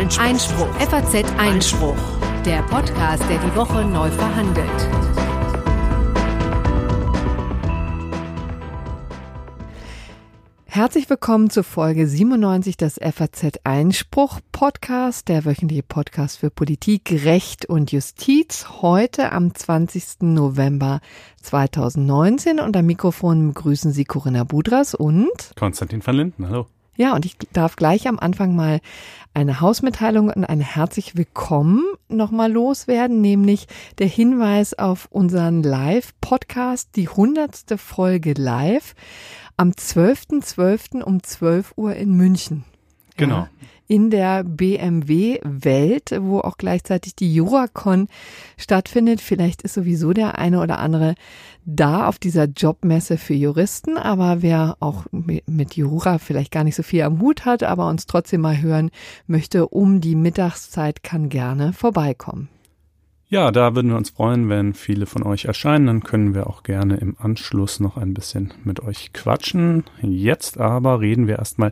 Einspruch. Einspruch. FAZ Einspruch. Der Podcast, der die Woche neu verhandelt. Herzlich willkommen zur Folge 97 des FAZ Einspruch Podcast, der wöchentliche Podcast für Politik, Recht und Justiz. Heute am 20. November 2019 und am Mikrofon begrüßen Sie Corinna Budras und Konstantin van Linden. Hallo. Ja, und ich darf gleich am Anfang mal eine Hausmitteilung und ein herzlich willkommen nochmal loswerden, nämlich der Hinweis auf unseren Live-Podcast, die hundertste Folge live am 12.12. .12. um 12 Uhr in München. Genau. In der BMW-Welt, wo auch gleichzeitig die Juracon stattfindet. Vielleicht ist sowieso der eine oder andere da auf dieser Jobmesse für Juristen, aber wer auch mit Jura vielleicht gar nicht so viel am Hut hat, aber uns trotzdem mal hören möchte, um die Mittagszeit kann gerne vorbeikommen. Ja, da würden wir uns freuen, wenn viele von euch erscheinen. Dann können wir auch gerne im Anschluss noch ein bisschen mit euch quatschen. Jetzt aber reden wir erstmal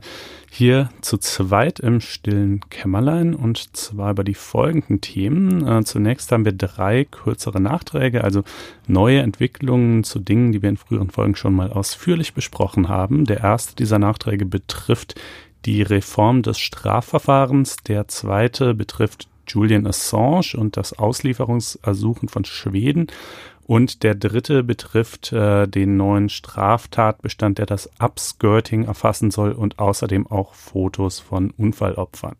hier zu zweit im stillen Kämmerlein und zwar über die folgenden Themen. Äh, zunächst haben wir drei kürzere Nachträge, also neue Entwicklungen zu Dingen, die wir in früheren Folgen schon mal ausführlich besprochen haben. Der erste dieser Nachträge betrifft die Reform des Strafverfahrens. Der zweite betrifft Julian Assange und das Auslieferungsersuchen von Schweden. Und der dritte betrifft äh, den neuen Straftatbestand, der das Upskirting erfassen soll und außerdem auch Fotos von Unfallopfern.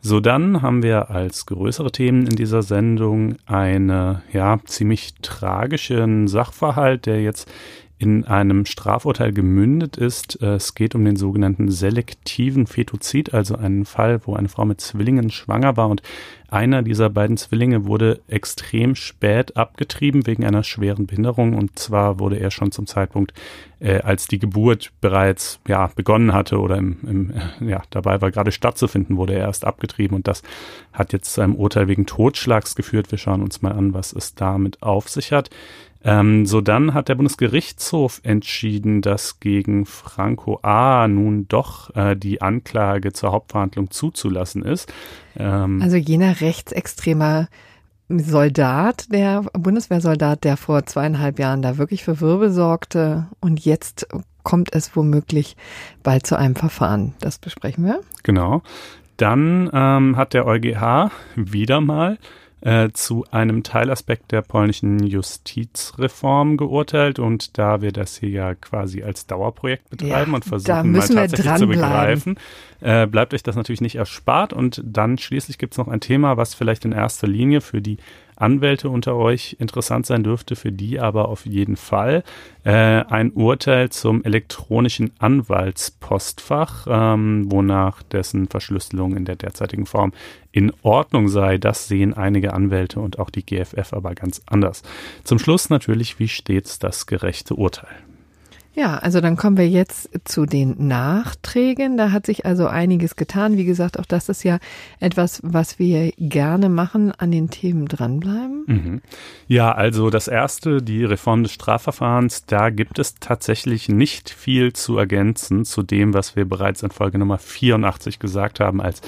So dann haben wir als größere Themen in dieser Sendung eine ja ziemlich tragischen Sachverhalt, der jetzt in einem Strafurteil gemündet ist. Es geht um den sogenannten selektiven Fetozid, also einen Fall, wo eine Frau mit Zwillingen schwanger war und einer dieser beiden Zwillinge wurde extrem spät abgetrieben wegen einer schweren Behinderung und zwar wurde er schon zum Zeitpunkt, äh, als die Geburt bereits ja begonnen hatte oder im, im äh, ja dabei war gerade stattzufinden, wurde er erst abgetrieben und das hat jetzt zu einem Urteil wegen Totschlags geführt. Wir schauen uns mal an, was es damit auf sich hat. Ähm, so dann hat der Bundesgerichtshof entschieden, dass gegen Franco A. nun doch äh, die Anklage zur Hauptverhandlung zuzulassen ist. Ähm, also jener rechtsextremer Soldat, der Bundeswehrsoldat, der vor zweieinhalb Jahren da wirklich für Wirbel sorgte und jetzt kommt es womöglich bald zu einem Verfahren. Das besprechen wir. Genau. Dann ähm, hat der EuGH wieder mal äh, zu einem Teilaspekt der polnischen Justizreform geurteilt. Und da wir das hier ja quasi als Dauerprojekt betreiben ja, und versuchen mal tatsächlich zu begreifen, äh, bleibt euch das natürlich nicht erspart. Und dann schließlich gibt es noch ein Thema, was vielleicht in erster Linie für die Anwälte unter euch interessant sein dürfte, für die aber auf jeden Fall äh, ein Urteil zum elektronischen Anwaltspostfach, ähm, wonach dessen Verschlüsselung in der derzeitigen Form in Ordnung sei. Das sehen einige Anwälte und auch die GFF aber ganz anders. Zum Schluss natürlich, wie stets das gerechte Urteil. Ja, also dann kommen wir jetzt zu den Nachträgen. Da hat sich also einiges getan. Wie gesagt, auch das ist ja etwas, was wir gerne machen, an den Themen dranbleiben. Mhm. Ja, also das erste, die Reform des Strafverfahrens, da gibt es tatsächlich nicht viel zu ergänzen zu dem, was wir bereits in Folge Nummer 84 gesagt haben, als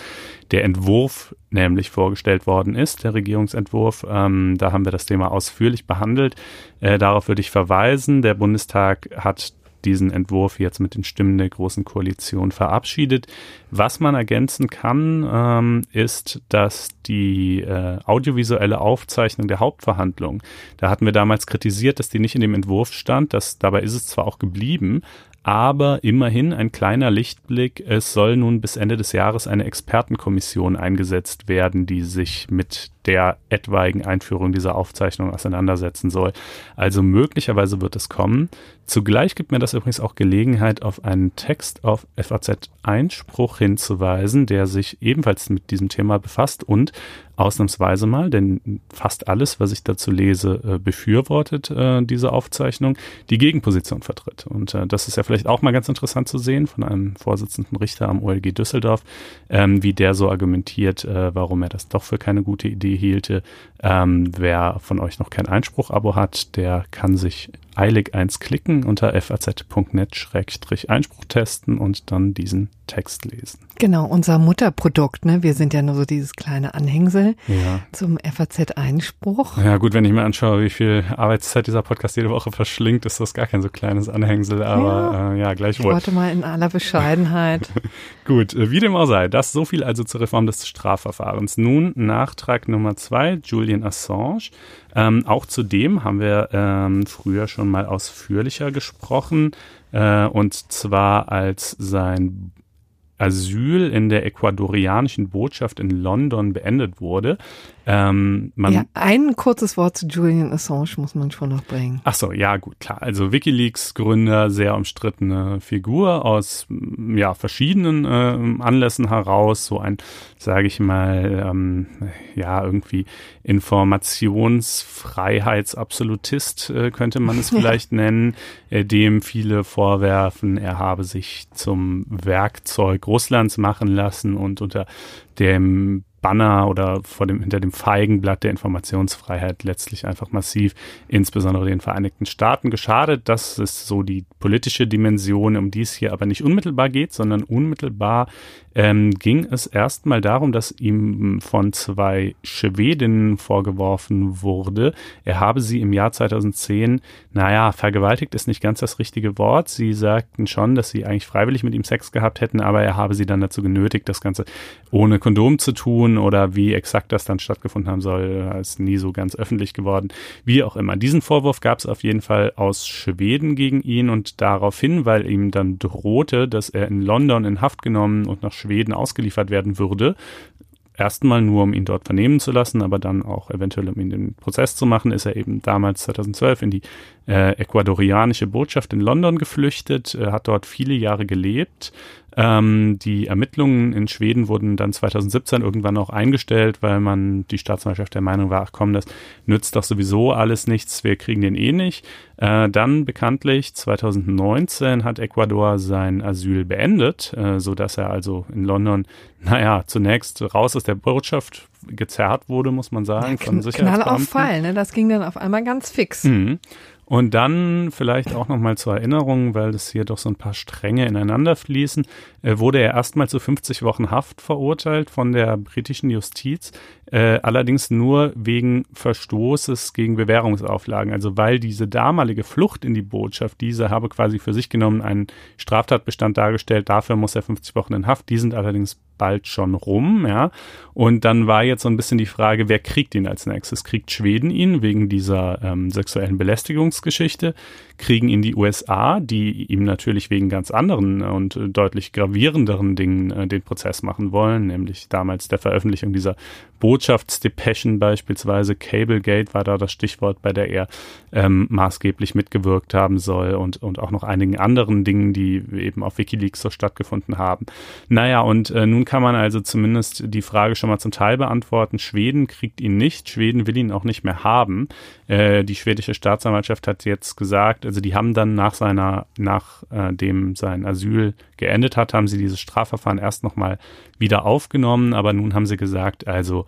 der Entwurf nämlich vorgestellt worden ist, der Regierungsentwurf. Ähm, da haben wir das Thema ausführlich behandelt. Äh, darauf würde ich verweisen. Der Bundestag hat diesen Entwurf jetzt mit den Stimmen der Großen Koalition verabschiedet. Was man ergänzen kann, ähm, ist, dass die äh, audiovisuelle Aufzeichnung der Hauptverhandlung, da hatten wir damals kritisiert, dass die nicht in dem Entwurf stand. Das, dabei ist es zwar auch geblieben, aber immerhin ein kleiner Lichtblick. Es soll nun bis Ende des Jahres eine Expertenkommission eingesetzt werden, die sich mit der etwaigen Einführung dieser Aufzeichnung auseinandersetzen soll. Also möglicherweise wird es kommen. Zugleich gibt mir das übrigens auch Gelegenheit, auf einen Text auf FAZ Einspruch hinzuweisen, der sich ebenfalls mit diesem Thema befasst und ausnahmsweise mal, denn fast alles, was ich dazu lese, äh, befürwortet äh, diese Aufzeichnung, die Gegenposition vertritt. Und äh, das ist ja vielleicht auch mal ganz interessant zu sehen von einem Vorsitzenden Richter am OLG Düsseldorf, ähm, wie der so argumentiert, warum er das doch für keine gute Idee hielte. Ähm, wer von euch noch kein Einspruch-Abo hat, der kann sich eilig eins klicken unter faz.net-einspruch testen und dann diesen Text lesen. Genau, unser Mutterprodukt, ne? Wir sind ja nur so dieses kleine Anhängsel Ja. zum FAZ-Einspruch. Ja gut, wenn ich mir anschaue, wie viel Arbeitszeit dieser Podcast jede Woche verschlingt, ist das gar kein so kleines Anhängsel, aber ja, äh, ja Ich gleichwohl. wollte mal in aller Bescheidenheit. Gut, äh, wie dem auch sei, das so viel also zur Reform des Strafverfahrens. Nun Nachtrag Nummer zwei, Julian Assange. Ähm, auch zu dem haben wir ähm, früher schon mal ausführlicher gesprochen, äh, und zwar als sein Asyl in der ecuadorianischen Botschaft in London beendet wurde. Ähm, ja, ein kurzes Wort zu Julian Assange muss man schon noch bringen. Ach so, ja gut, klar. Also WikiLeaks Gründer, sehr umstrittene Figur aus ja verschiedenen äh, Anlässen heraus. So ein, sage ich mal, ähm, ja irgendwie Informationsfreiheitsabsolutist äh, könnte man es vielleicht nennen, äh, dem viele vorwerfen, er habe sich zum Werkzeug Russlands machen lassen und unter dem Banner oder vor dem, hinter dem Feigenblatt der Informationsfreiheit letztlich einfach massiv, insbesondere den Vereinigten Staaten, geschadet. Das ist so die politische Dimension, um die es hier aber nicht unmittelbar geht, sondern unmittelbar ähm, ging es erstmal darum, dass ihm von zwei Schwedinnen vorgeworfen wurde, er habe sie im Jahr 2010, naja, vergewaltigt ist nicht ganz das richtige Wort. Sie sagten schon, dass sie eigentlich freiwillig mit ihm Sex gehabt hätten, aber er habe sie dann dazu genötigt, das Ganze ohne Kondom zu tun oder wie exakt das dann stattgefunden haben soll, ist nie so ganz öffentlich geworden. Wie auch immer. Diesen Vorwurf gab es auf jeden Fall aus Schweden gegen ihn und daraufhin, weil ihm dann drohte, dass er in London in Haft genommen und nach Schweden ausgeliefert werden würde, erstmal nur, um ihn dort vernehmen zu lassen, aber dann auch eventuell, um ihn den Prozess zu machen, ist er eben damals 2012 in die äh, ecuadorianische Botschaft in London geflüchtet, äh, hat dort viele Jahre gelebt. Ähm, die Ermittlungen in Schweden wurden dann 2017 irgendwann auch eingestellt, weil man die Staatsanwaltschaft der Meinung war, ach komm, das nützt doch sowieso alles nichts, wir kriegen den eh nicht. Äh, dann bekanntlich 2019 hat Ecuador sein Asyl beendet, äh, so dass er also in London, naja, zunächst raus aus der Botschaft gezerrt wurde, muss man sagen, von Knall auf Sicherheitsbeamten. Fall, ne? Das ging dann auf einmal ganz fix. Mhm. Und dann vielleicht auch nochmal zur Erinnerung, weil das hier doch so ein paar Stränge ineinander fließen, äh, wurde er erstmal zu 50 Wochen Haft verurteilt von der britischen Justiz, äh, allerdings nur wegen Verstoßes gegen Bewährungsauflagen. Also weil diese damalige Flucht in die Botschaft, diese habe quasi für sich genommen einen Straftatbestand dargestellt, dafür muss er 50 Wochen in Haft, die sind allerdings bald schon rum, ja. Und dann war jetzt so ein bisschen die Frage, wer kriegt ihn als nächstes? Kriegt Schweden ihn wegen dieser ähm, sexuellen Belästigungsgeschichte? Kriegen ihn die USA, die ihm natürlich wegen ganz anderen und deutlich gravierenderen Dingen äh, den Prozess machen wollen, nämlich damals der Veröffentlichung dieser Botschaftsdepeschen beispielsweise. Cablegate war da das Stichwort, bei der er ähm, maßgeblich mitgewirkt haben soll und, und auch noch einigen anderen Dingen, die eben auf Wikileaks so stattgefunden haben. Naja, und äh, nun kann man also zumindest die Frage schon mal zum Teil beantworten. Schweden kriegt ihn nicht, Schweden will ihn auch nicht mehr haben. Äh, die schwedische Staatsanwaltschaft hat jetzt gesagt, also die haben dann nach seiner, nachdem sein Asyl geendet hat, haben sie dieses Strafverfahren erst nochmal wieder aufgenommen, aber nun haben sie gesagt, also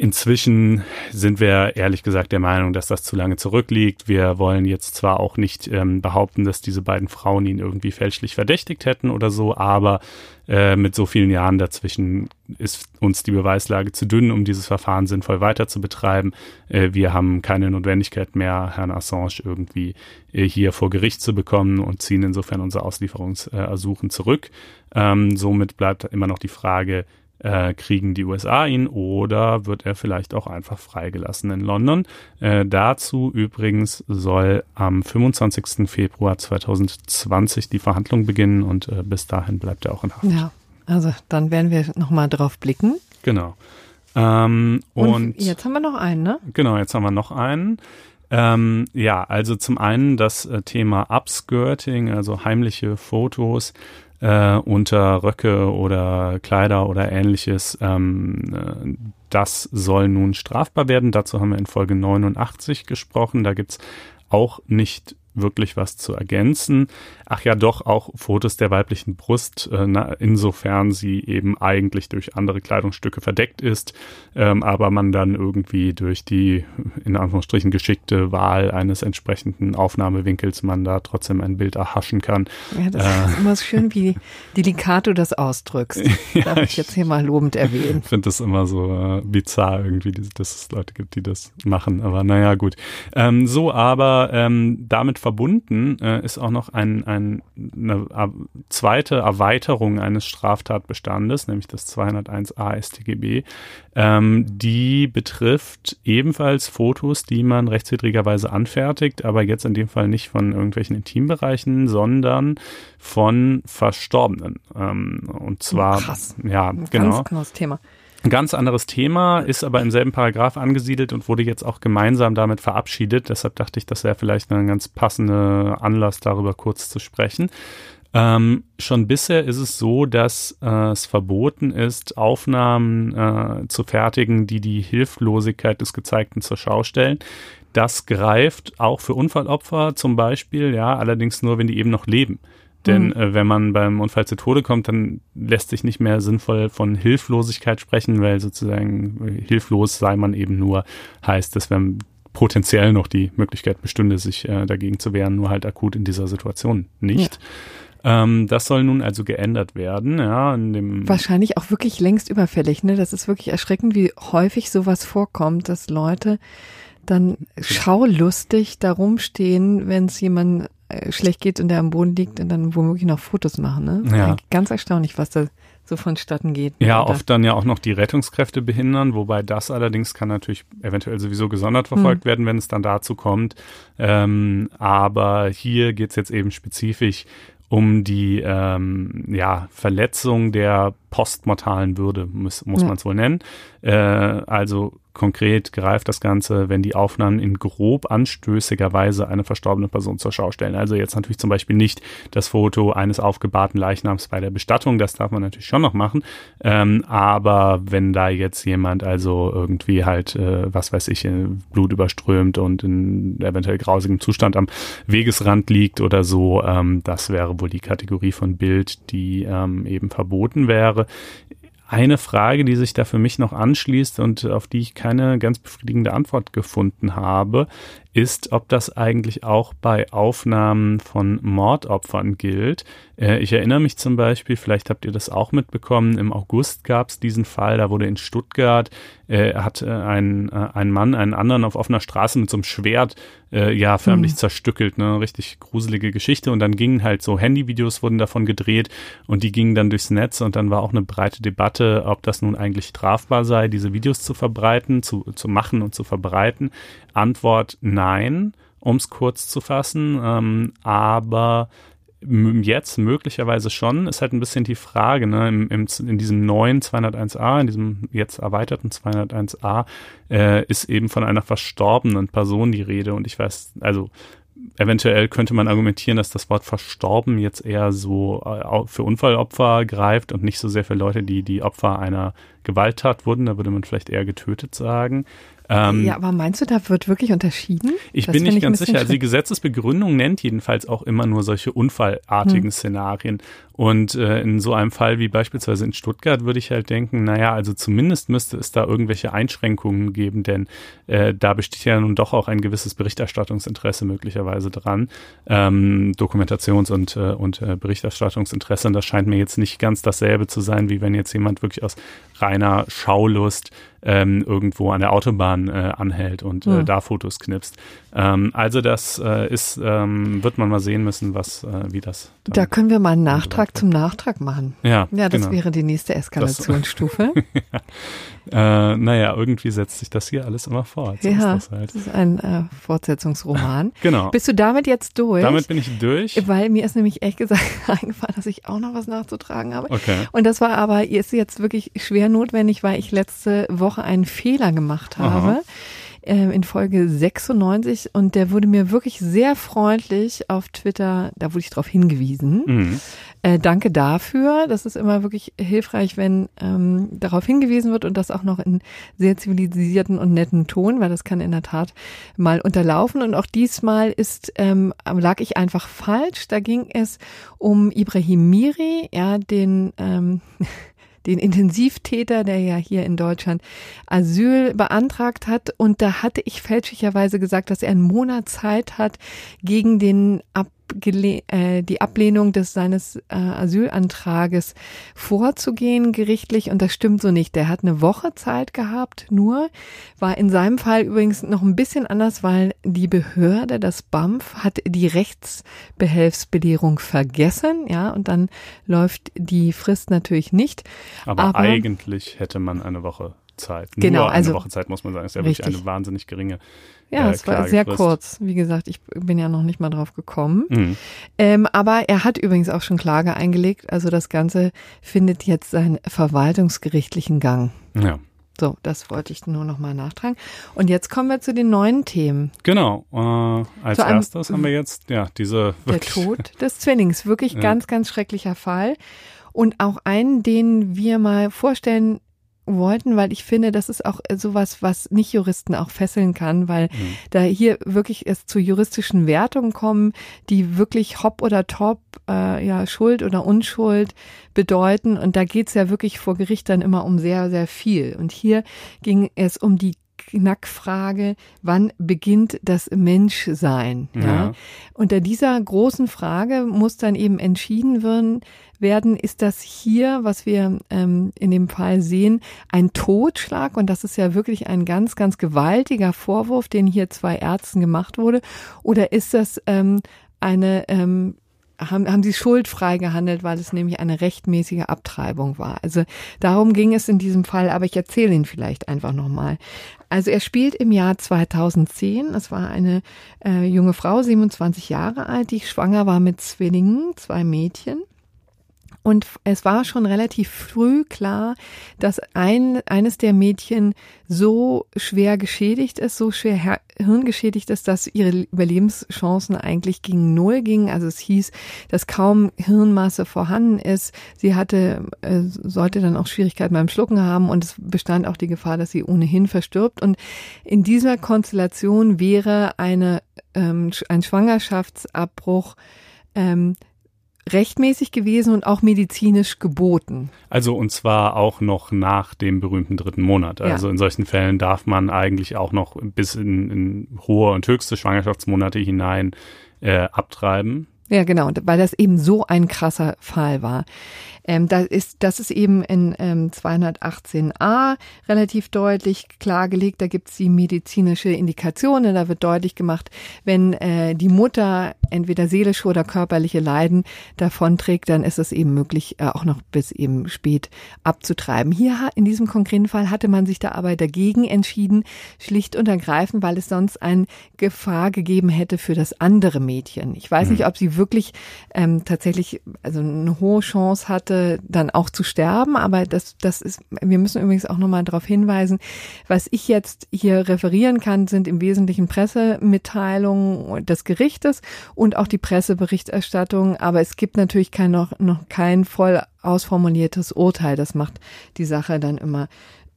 Inzwischen sind wir ehrlich gesagt der Meinung, dass das zu lange zurückliegt. Wir wollen jetzt zwar auch nicht ähm, behaupten, dass diese beiden Frauen ihn irgendwie fälschlich verdächtigt hätten oder so, aber äh, mit so vielen Jahren dazwischen ist uns die Beweislage zu dünn, um dieses Verfahren sinnvoll weiter zu betreiben. Äh, wir haben keine Notwendigkeit mehr, Herrn Assange irgendwie äh, hier vor Gericht zu bekommen und ziehen insofern unser Auslieferungsersuchen zurück. Ähm, somit bleibt immer noch die Frage, äh, kriegen die USA ihn oder wird er vielleicht auch einfach freigelassen in London. Äh, dazu übrigens soll am 25. Februar 2020 die Verhandlung beginnen und äh, bis dahin bleibt er auch in Haft. Ja, also dann werden wir nochmal drauf blicken. Genau. Ähm, und, Und jetzt haben wir noch einen, ne? Genau, jetzt haben wir noch einen. Ähm, ja, also zum einen das äh, Thema Upskirting, also heimliche Fotos äh, unter Röcke oder Kleider oder ähnliches. Ähm, äh, das soll nun strafbar werden. Dazu haben wir in Folge 89 gesprochen. Da gibt's auch nicht wirklich was zu ergänzen. Ach ja, doch auch Fotos der weiblichen Brust, äh, na, insofern sie eben eigentlich durch andere Kleidungsstücke verdeckt ist, ähm, aber man dann irgendwie durch die in Anführungsstrichen geschickte Wahl eines entsprechenden Aufnahmewinkels man da trotzdem ein Bild erhaschen kann. Ja, das äh, ist immer so schön, wie delikat du das ausdrückst. ja, Darf ich jetzt hier mal lobend erwähnen. Ich finde das immer so äh, bizarr irgendwie, dass es Leute gibt, die das machen. Aber naja, gut. Ähm, so, aber ähm, damit verbunden äh, ist auch noch ein, ein, eine zweite Erweiterung eines Straftatbestandes, nämlich das 201a StGB. Ähm, die betrifft ebenfalls Fotos, die man rechtswidrigerweise anfertigt, aber jetzt in dem Fall nicht von irgendwelchen Intimbereichen, sondern von Verstorbenen. Ähm, und zwar, Krass. ja, Ein genau. Ganz Thema. Ein ganz anderes Thema, ist aber im selben Paragraph angesiedelt und wurde jetzt auch gemeinsam damit verabschiedet. Deshalb dachte ich, das wäre vielleicht ein ganz passender Anlass, darüber kurz zu sprechen. Ähm, schon bisher ist es so, dass äh, es verboten ist, Aufnahmen äh, zu fertigen, die die Hilflosigkeit des Gezeigten zur Schau stellen. Das greift auch für Unfallopfer zum Beispiel, ja, allerdings nur, wenn die eben noch leben. Denn äh, wenn man beim Unfall zu Tode kommt, dann lässt sich nicht mehr sinnvoll von Hilflosigkeit sprechen, weil sozusagen hilflos sei man eben nur, heißt es, wenn potenziell noch die Möglichkeit bestünde, sich äh, dagegen zu wehren, nur halt akut in dieser Situation nicht. Ähm, das soll nun also geändert werden, ja, in dem Wahrscheinlich auch wirklich längst überfällig, ne? Das ist wirklich erschreckend, wie häufig sowas vorkommt, dass Leute dann schaulustig da rumstehen, wenn es jemand äh, schlecht geht und der am Boden liegt und dann womöglich noch Fotos machen, ne? Ja. Ganz erstaunlich, was da so vonstatten geht. Ja, Oder- oft dann ja auch noch die Rettungskräfte behindern, wobei das allerdings kann natürlich eventuell sowieso gesondert verfolgt werden, wenn es dann dazu kommt. Ähm, aber hier geht's jetzt eben spezifisch um die ähm, ja, Verletzung der postmortalen Würde, muss, muss Ja. man es wohl nennen. Äh, also konkret greift das Ganze, wenn die Aufnahmen in grob anstößiger Weise eine verstorbene Person zur Schau stellen. Also jetzt natürlich zum Beispiel nicht das Foto eines aufgebahrten Leichnams bei der Bestattung, das darf man natürlich schon noch machen. Ähm, aber wenn da jetzt jemand also irgendwie halt, äh, was weiß ich, äh, Blut überströmt und in eventuell grausigem Zustand am Wegesrand liegt oder so, ähm, das wäre wohl die Kategorie von Bild, die ähm, eben verboten wäre. Eine Frage, die sich da für mich noch anschließt und auf die ich keine ganz befriedigende Antwort gefunden habe, ist, ob das eigentlich auch bei Aufnahmen von Mordopfern gilt. Äh, ich erinnere mich zum Beispiel, vielleicht habt ihr das auch mitbekommen, im August gab es diesen Fall, da wurde in Stuttgart, äh, hat äh, ein, äh, ein Mann einen anderen auf offener Straße mit so einem Schwert, äh, ja, förmlich Mhm. zerstückelt, ne, richtig gruselige Geschichte und dann gingen halt so Handyvideos wurden davon gedreht und die gingen dann durchs Netz und dann war auch eine breite Debatte, ob das nun eigentlich strafbar sei, diese Videos zu verbreiten, zu, zu machen und zu verbreiten. Antwort nein, um es kurz zu fassen, ähm, aber jetzt möglicherweise schon, ist halt ein bisschen die Frage, ne, im, im, in diesem neuen 201a, in diesem jetzt erweiterten 201a, äh, ist eben von einer verstorbenen Person die Rede und ich weiß, also eventuell könnte man argumentieren, dass das Wort verstorben jetzt eher so äh, für Unfallopfer greift und nicht so sehr für Leute, die die Opfer einer Gewalttat wurden. Da würde man vielleicht eher getötet sagen. Ähm, ja, aber meinst du, da wird wirklich unterschieden? ich Das bin nicht ganz sicher. Also die. Gesetzesbegründung nennt jedenfalls auch immer nur solche unfallartigen Hm. Szenarien. Und äh, in so einem Fall wie beispielsweise in Stuttgart würde ich halt denken, naja, also zumindest müsste es da irgendwelche Einschränkungen geben, denn äh, da besteht ja nun doch auch ein gewisses Berichterstattungsinteresse möglicherweise dran. Ähm, Dokumentations- und, äh, und äh, Berichterstattungsinteresse. Und das scheint mir jetzt nicht ganz dasselbe zu sein, wie wenn jetzt jemand wirklich aus reiner Schaulust ähm, irgendwo an der Autobahn äh, anhält und äh, Hm. da Fotos knipst. Ähm, also das äh, ist, ähm, wird man mal sehen müssen, was, äh, wie das. Da können wir mal einen Nachtrag zum Nachtrag machen. ja, Ja, das genau. wäre die nächste Eskalationsstufe. Äh, naja, irgendwie setzt sich das hier alles immer fort. So ja, ist das halt. das ist ein äh, Fortsetzungsroman. Genau. Bist du damit jetzt durch? Damit bin ich durch. Weil mir ist nämlich echt gesagt eingefallen, dass ich auch noch was nachzutragen habe. Okay. Und das war aber ist jetzt wirklich schwer notwendig, weil ich letzte Woche einen Fehler gemacht habe. Aha. Äh, in Folge 96 und der wurde mir wirklich sehr freundlich auf Twitter, da wurde ich darauf hingewiesen. Mhm. Äh, danke dafür. Das ist immer wirklich hilfreich, wenn ähm, darauf hingewiesen wird und das auch noch in sehr zivilisierten und netten Ton, weil das kann in der Tat mal unterlaufen. Und auch diesmal ist ähm, lag ich einfach falsch. Da ging es um Ibrahim Miri, ja, den ähm, den Intensivtäter, der ja hier in Deutschland Asyl beantragt hat. Und da hatte ich fälschlicherweise gesagt, dass er einen Monat Zeit hat, gegen den Ab äh, die Ablehnung des seines äh, Asylantrages vorzugehen gerichtlich und das stimmt so nicht. Der hat eine Woche Zeit gehabt, nur war in seinem Fall übrigens noch ein bisschen anders, weil die Behörde, das BAMF, hat die Rechtsbehelfsbelehrung vergessen, ja, und dann läuft die Frist natürlich nicht. Aber, Aber eigentlich hätte man eine Woche Zeit. Genau, Nur eine also, Woche Zeit muss man sagen. Ist ja richtig. wirklich eine wahnsinnig geringe. Ja, äh, es war sehr kurz. Wie gesagt, ich bin ja noch nicht mal drauf gekommen. Mhm. Ähm, aber er hat übrigens auch schon Klage eingelegt. Also das Ganze findet jetzt seinen verwaltungsgerichtlichen Gang. Ja. So, das wollte ich nur noch mal nachtragen. Und jetzt kommen wir zu den neuen Themen. Genau. Äh, als erstes haben wir jetzt ja diese der Tod des Zwillings, wirklich ja. ganz, ganz schrecklicher Fall und auch einen, den wir mal vorstellen wollten, weil ich finde, das ist auch sowas, was nicht Juristen auch fesseln kann, weil mhm. da hier wirklich es zu juristischen Wertungen kommen, die wirklich hopp oder top, äh, ja, Schuld oder Unschuld bedeuten. Und da geht's ja wirklich vor Gericht dann immer um sehr, sehr viel. Und hier ging es um die Knackfrage, wann beginnt das Menschsein? Ja? ja. Unter dieser großen Frage muss dann eben entschieden werden, werden, ist das hier, was wir ähm, in dem Fall sehen, ein Totschlag? Und das ist ja wirklich ein ganz, ganz gewaltiger Vorwurf, den hier zwei Ärzten gemacht wurde. Oder ist das ähm, eine ähm, haben, haben sie schuldfrei gehandelt, weil es nämlich eine rechtmäßige Abtreibung war. Also darum ging es in diesem Fall, aber ich erzähle ihn vielleicht einfach nochmal. Also er spielt im Jahr 2010. Es war eine äh, junge Frau, 27 Jahre alt, die schwanger war mit Zwillingen, zwei Mädchen. Und es war schon relativ früh klar, dass ein, eines der Mädchen so schwer geschädigt ist, so schwer hirngeschädigt ist, dass ihre Überlebenschancen eigentlich gegen Null gingen. Also es hieß, dass kaum Hirnmasse vorhanden ist. Sie hatte, äh, sollte dann auch Schwierigkeiten beim Schlucken haben und es bestand auch die Gefahr, dass sie ohnehin verstirbt. Und in dieser Konstellation wäre eine, ähm, ein Schwangerschaftsabbruch ähm, rechtmäßig gewesen und auch medizinisch geboten. Also und zwar auch noch nach dem berühmten dritten Monat. Also ja. in solchen Fällen darf man eigentlich auch noch bis in, in hohe und höchste Schwangerschaftsmonate hinein äh, abtreiben. Ja, genau, weil das eben so ein krasser Fall war. Ähm, da ist, das ist eben in ähm, 218a relativ deutlich klargelegt. Da gibt es die medizinische Indikationen. Da wird deutlich gemacht, wenn äh, die Mutter entweder seelische oder körperliche Leiden davonträgt, dann ist es eben möglich, äh, auch noch bis eben spät abzutreiben. Hier in diesem konkreten Fall hatte man sich da aber dagegen entschieden, schlicht und ergreifend, weil es sonst eine Gefahr gegeben hätte für das andere Mädchen. Ich weiß nicht, mhm. ob sie wirklich ähm, tatsächlich also eine hohe Chance hatte, dann auch zu sterben. Aber das, das ist, wir müssen übrigens auch nochmal darauf hinweisen, was ich jetzt hier referieren kann, sind im Wesentlichen Pressemitteilungen des Gerichtes und auch die Presseberichterstattung. Aber es gibt natürlich kein, noch, noch kein voll ausformuliertes Urteil. Das macht die Sache dann immer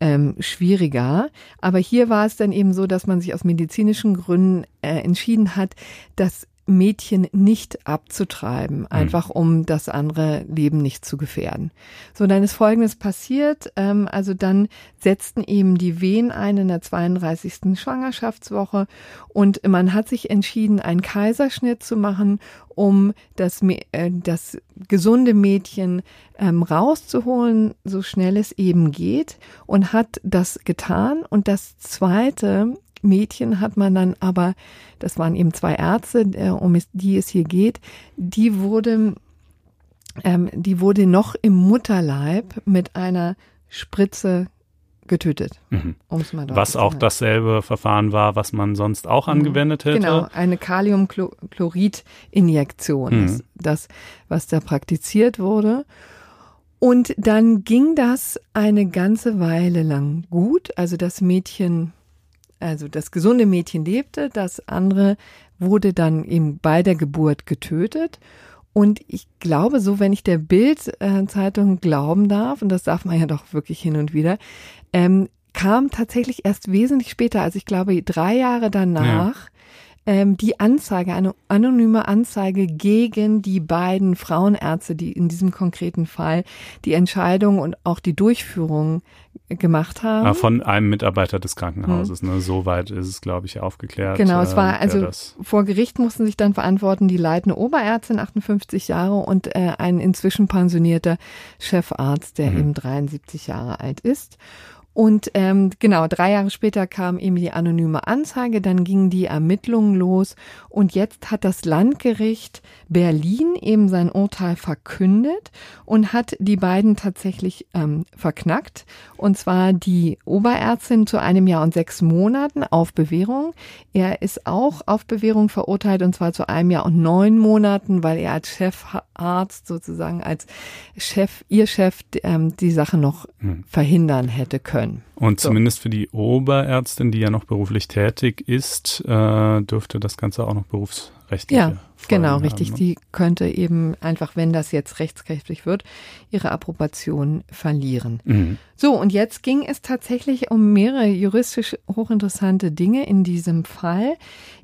ähm, schwieriger. Aber hier war es dann eben so, dass man sich aus medizinischen Gründen äh, entschieden hat, dass Mädchen nicht abzutreiben, einfach mhm. um das andere Leben nicht zu gefährden. So, dann ist Folgendes passiert. Ähm, also dann setzten eben die Wehen ein in der 32. Schwangerschaftswoche und man hat sich entschieden, einen Kaiserschnitt zu machen, um das, äh, das gesunde Mädchen ähm, rauszuholen, so schnell es eben geht und hat das getan. Und das Zweite Mädchen hat man dann aber, das waren eben zwei Ärzte, äh, um die es hier geht, die wurde, ähm, die wurde noch im Mutterleib mit einer Spritze getötet. Mhm. Was auch dasselbe Verfahren war, was man sonst auch mhm. angewendet hätte. Genau, eine Kaliumchlorid-Injektion mhm. ist das, was da praktiziert wurde. Und dann ging das eine ganze Weile lang gut. Also das Mädchen also das gesunde Mädchen lebte, das andere wurde dann eben bei der Geburt getötet. Und ich glaube, so wenn ich der Bild-Zeitung glauben darf, und das darf man ja doch wirklich hin und wieder, ähm, kam tatsächlich erst wesentlich später, also ich glaube drei Jahre danach, ähm, die Anzeige, eine anonyme Anzeige gegen die beiden Frauenärzte, die in diesem konkreten Fall die Entscheidung und auch die Durchführung gemacht haben. Ah, von einem Mitarbeiter des Krankenhauses. Mhm. Ne? Soweit ist es, glaube ich, aufgeklärt. Genau, es war äh, also vor Gericht mussten sich dann verantworten die leitende Oberärztin, 58 Jahre, und äh, ein inzwischen pensionierter Chefarzt, der mhm. eben 73 Jahre alt ist. Und ähm, genau, drei Jahre später kam eben die anonyme Anzeige, dann gingen die Ermittlungen los und jetzt hat das Landgericht Berlin eben sein Urteil verkündet und hat die beiden tatsächlich ähm, verknackt. Und zwar die Oberärztin zu einem Jahr und sechs Monaten auf Bewährung. Er ist auch auf Bewährung verurteilt und zwar zu einem Jahr und neun Monaten, weil er als Chefarzt sozusagen als Chef, ihr Chef, ähm, die Sache noch hm. verhindern hätte können können. Und so. zumindest für die Oberärztin, die ja noch beruflich tätig ist, äh, dürfte das Ganze auch noch berufsrechtlich Ja, genau, haben, richtig. Ne? Die könnte eben einfach, wenn das jetzt rechtskräftig wird, ihre Approbation verlieren. Mhm. So, und jetzt ging es tatsächlich um mehrere juristisch hochinteressante Dinge in diesem Fall.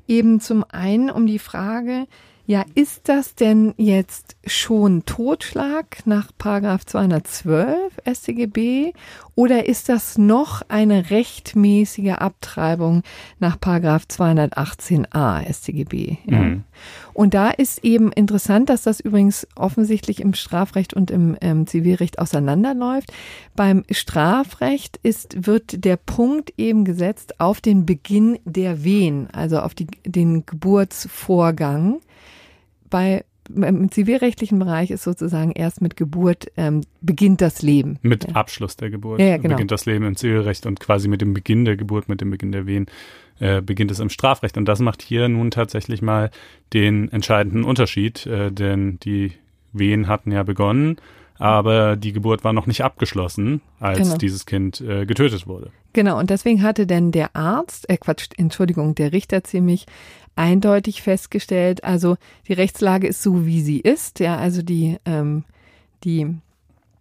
Eben zum einen um die Frage, ja, ist das denn jetzt schon Totschlag nach Paragraph 212 StGB oder ist das noch eine rechtmäßige Abtreibung nach Paragraph 218a StGB? Ja. Mhm. Und da ist eben interessant, dass das übrigens offensichtlich im Strafrecht und im ähm, Zivilrecht auseinanderläuft. Beim Strafrecht ist, wird der Punkt eben gesetzt auf den Beginn der Wehen, also auf die, den Geburtsvorgang bei im zivilrechtlichen Bereich ist sozusagen erst mit Geburt ähm, beginnt das Leben. Mit ja. Abschluss der Geburt ja, ja, genau. beginnt das Leben im Zivilrecht und quasi mit dem Beginn der Geburt, mit dem Beginn der Wehen äh, beginnt es im Strafrecht. Und das macht hier nun tatsächlich mal den entscheidenden Unterschied, äh, denn die Wehen hatten ja begonnen, aber die Geburt war noch nicht abgeschlossen, als genau. dieses Kind äh, getötet wurde. Genau, und deswegen hatte denn der Arzt, äh Quatsch, Entschuldigung, der Richter ziemlich eindeutig festgestellt. Also die Rechtslage ist so, wie sie ist. Ja, also die, ähm, die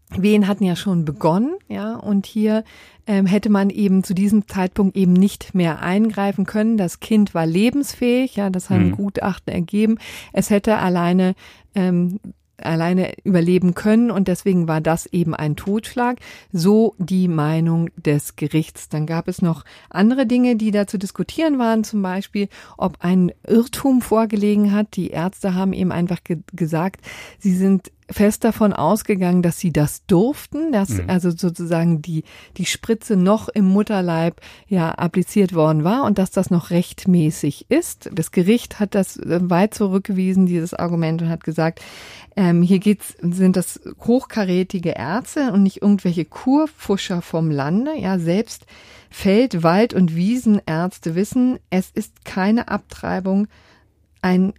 Wehen hatten ja schon begonnen, ja, und hier ähm, hätte man eben zu diesem Zeitpunkt eben nicht mehr eingreifen können. Das Kind war lebensfähig, ja, das haben mhm. Gutachten ergeben. Es hätte alleine ähm, alleine überleben können und deswegen war das eben ein Totschlag. So die Meinung des Gerichts. Dann gab es noch andere Dinge, die da zu diskutieren waren, zum Beispiel, ob ein Irrtum vorgelegen hat. Die Ärzte haben eben einfach ge gesagt, sie sind fest davon ausgegangen, dass sie das durften, dass mhm. also sozusagen die, die Spritze noch im Mutterleib ja appliziert worden war und dass das noch rechtmäßig ist. Das Gericht hat das äh, weit zurückgewiesen, dieses Argument, und hat gesagt, ähm, hier geht's, sind das hochkarätige Ärzte und nicht irgendwelche Kurpfuscher vom Lande. Ja, selbst Feld-, Wald- und Wiesenärzte wissen, es ist keine Abtreibung, ein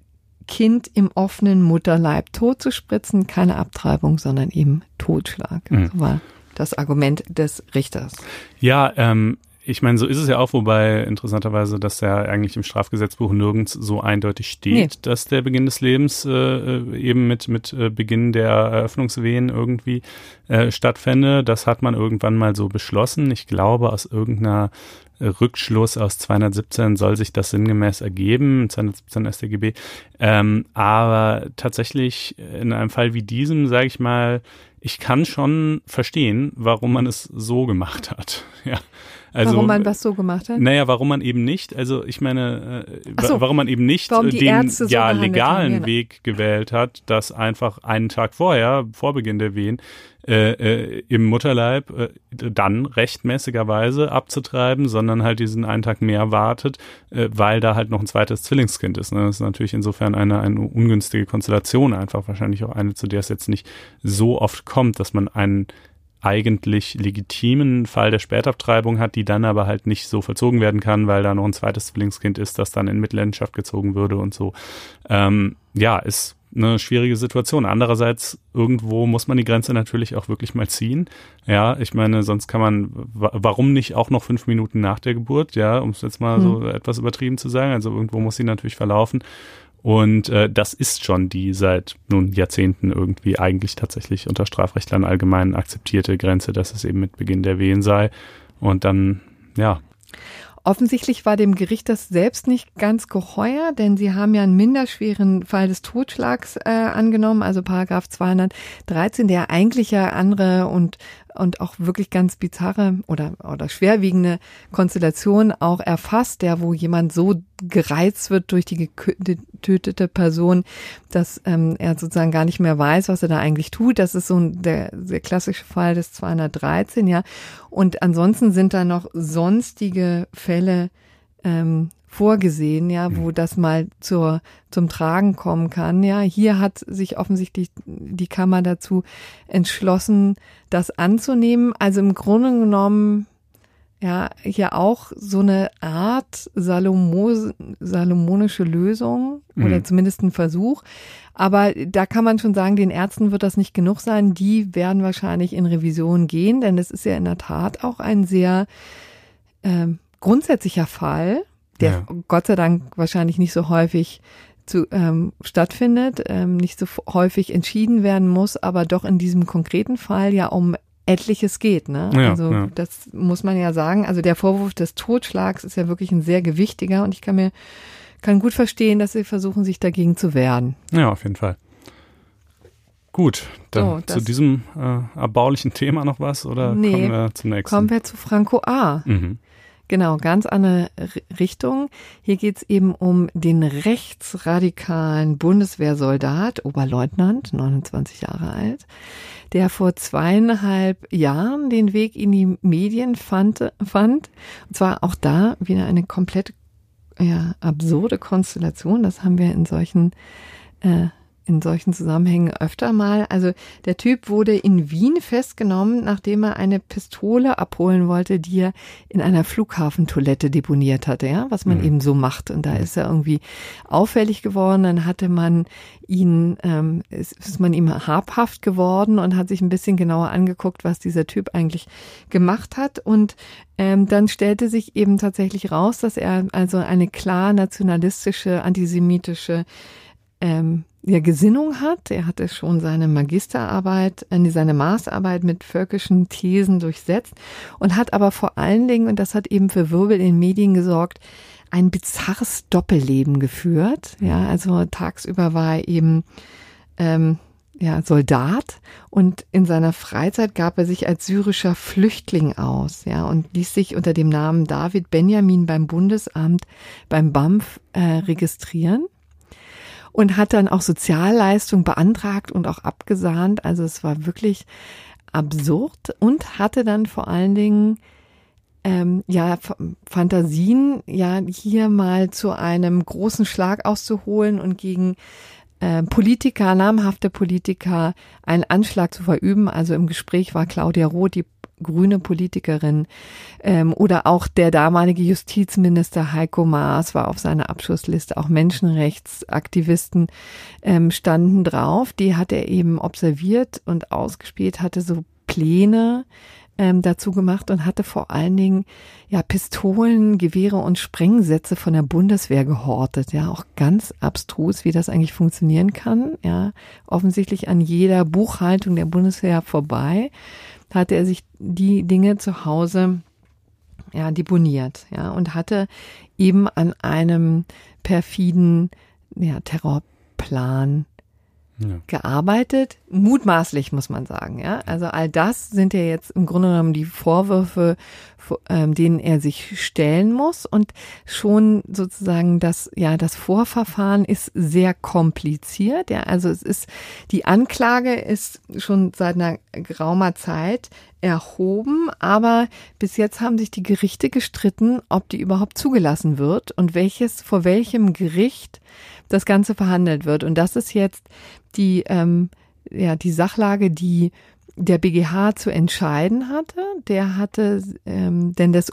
Kind im offenen Mutterleib tot zu spritzen, keine Abtreibung, sondern eben Totschlag. Mhm. So war das Argument des Richters. Ja, ähm, ich meine, so ist es ja auch, wobei interessanterweise, dass ja eigentlich im Strafgesetzbuch nirgends so eindeutig steht, nee. dass der Beginn des Lebens äh, äh, eben mit, mit äh, Beginn der Eröffnungswehen irgendwie äh, stattfände. Das hat man irgendwann mal so beschlossen. Ich glaube, aus irgendeiner Rückschluss aus 217 soll sich das sinngemäß ergeben, 217 StGB. Ähm, aber tatsächlich in einem Fall wie diesem, sage ich mal, ich kann schon verstehen, warum man es so gemacht hat. Ja. Also, warum man was so gemacht hat? Naja, warum man eben nicht, also ich meine, äh, so, warum man eben nicht den so ja legalen haben, Weg gewählt hat, dass einfach einen Tag vorher, vor Beginn der Wehen, äh, äh, im Mutterleib äh, dann rechtmäßigerweise abzutreiben, sondern halt diesen einen Tag mehr wartet, äh, weil da halt noch ein zweites Zwillingskind ist. Ne? Das ist natürlich insofern eine, eine ungünstige Konstellation, einfach wahrscheinlich auch eine, zu der es jetzt nicht so oft kommt, dass man einen eigentlich legitimen Fall der Spätabtreibung hat, die dann aber halt nicht so vollzogen werden kann, weil da noch ein zweites Zwillingskind ist, das dann in Mitleidenschaft gezogen würde und so. Ähm, ja, ist eine schwierige Situation. Andererseits, irgendwo muss man die Grenze natürlich auch wirklich mal ziehen. Ja, ich meine, sonst kann man, warum nicht auch noch fünf Minuten nach der Geburt, ja, um es jetzt mal hm. so etwas übertrieben zu sagen. Also irgendwo muss sie natürlich verlaufen. Und äh, das ist schon die seit nun Jahrzehnten irgendwie eigentlich tatsächlich unter Strafrechtlern allgemein akzeptierte Grenze, dass es eben mit Beginn der Wehen sei. Und dann, ja, Offensichtlich war dem Gericht das selbst nicht ganz geheuer, denn sie haben ja einen minderschweren Fall des Totschlags äh, angenommen, also Paragraph 213, der eigentlich ja andere und und auch wirklich ganz bizarre oder, oder schwerwiegende Konstellation auch erfasst, der wo jemand so gereizt wird durch die getötete Person, dass ähm, er sozusagen gar nicht mehr weiß, was er da eigentlich tut. Das ist so ein, der, der klassische Fall des 213, ja. Und ansonsten sind da noch sonstige Fälle ähm, vorgesehen, ja, wo mhm. das mal zur, zum Tragen kommen kann. Ja, hier hat sich offensichtlich die Kammer dazu entschlossen, das anzunehmen. Also im Grunde genommen, ja, hier auch so eine Art Salomo, salomonische Lösung mhm. oder zumindest ein Versuch. Aber da kann man schon sagen, den Ärzten wird das nicht genug sein. Die werden wahrscheinlich in Revision gehen, denn es ist ja in der Tat auch ein sehr äh, grundsätzlicher Fall der ja. Gott sei Dank wahrscheinlich nicht so häufig zu, ähm, stattfindet, ähm, nicht so häufig entschieden werden muss, aber doch in diesem konkreten Fall ja um etliches geht. Ne? Ja, also ja. das muss man ja sagen. Also der Vorwurf des Totschlags ist ja wirklich ein sehr gewichtiger und ich kann mir kann gut verstehen, dass sie versuchen, sich dagegen zu wehren. Ja, auf jeden Fall. Gut, dann so, zu diesem äh, erbaulichen Thema noch was oder nee, kommen wir zum nächsten? Kommen wir zu Franco A. Mhm. Genau, ganz andere Richtung. Hier geht's eben um den rechtsradikalen Bundeswehrsoldat, Oberleutnant, 29 Jahre alt, der vor zweieinhalb Jahren den Weg in die Medien fand. fand. Und zwar auch da wieder eine komplett ja, absurde Konstellation. Das haben wir in solchen äh, in solchen Zusammenhängen öfter mal. Also der Typ wurde in Wien festgenommen, nachdem er eine Pistole abholen wollte, die er in einer Flughafentoilette deponiert hatte, ja, was man mhm. eben so macht. Und da ist er irgendwie auffällig geworden. Dann hatte man ihn, ähm, ist, ist man ihm habhaft geworden und hat sich ein bisschen genauer angeguckt, was dieser Typ eigentlich gemacht hat. Und ähm, dann stellte sich eben tatsächlich raus, dass er also eine klar nationalistische, antisemitische ähm, ja, Gesinnung hat. Er hatte schon seine Magisterarbeit, äh, seine Maßarbeit mit völkischen Thesen durchsetzt und hat aber vor allen Dingen, und das hat eben für Wirbel in den Medien gesorgt, ein bizarres Doppelleben geführt. Ja, also tagsüber war er eben ähm, ja, Soldat und in seiner Freizeit gab er sich als syrischer Flüchtling aus, ja, und ließ sich unter dem Namen David Benjamin beim Bundesamt beim BAMF äh, registrieren und hat dann auch Sozialleistung beantragt und auch abgesahnt. Also es war wirklich absurd und hatte dann vor allen Dingen ähm, ja Fantasien, ja hier mal zu einem großen Schlag auszuholen und gegen Politiker, namhafte Politiker, einen Anschlag zu verüben. Also im Gespräch war Claudia Roth, die grüne Politikerin ähm, oder auch der damalige Justizminister Heiko Maas war auf seiner Abschussliste. Auch Menschenrechtsaktivisten ähm, standen drauf. Die hat er eben observiert und ausgespielt, hatte so Pläne ähm, dazu gemacht und hatte vor allen Dingen ja Pistolen, Gewehre und Sprengsätze von der Bundeswehr gehortet. Ja, auch ganz abstrus, wie das eigentlich funktionieren kann. Ja, offensichtlich an jeder Buchhaltung der Bundeswehr vorbei hatte er sich die Dinge zu Hause ja, deponiert, ja, und hatte eben an einem perfiden ja, Terrorplan ja. gearbeitet, mutmaßlich muss man sagen, ja. Also all das sind ja jetzt im Grunde genommen die Vorwürfe, ähm, denen er sich stellen muss und schon sozusagen das, ja, das Vorverfahren ist sehr kompliziert, ja. Also es ist, die Anklage ist schon seit einer geraumer Zeit erhoben, aber bis jetzt haben sich die Gerichte gestritten, ob die überhaupt zugelassen wird und welches, vor welchem Gericht das Ganze verhandelt wird. Und das ist jetzt die, ähm, ja, die Sachlage, die der BGH zu entscheiden hatte. Der hatte, ähm, denn das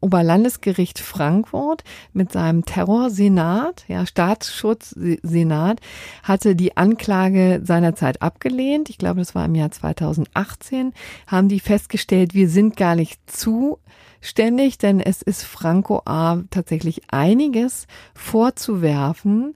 Oberlandesgericht Frankfurt mit seinem Terrorsenat, ja, Staatsschutzsenat, hatte die Anklage seinerzeit abgelehnt. Ich glaube, das war im Jahr 2018, haben die festgestellt, wir sind gar nicht zuständig, denn es ist Franco A. tatsächlich einiges vorzuwerfen,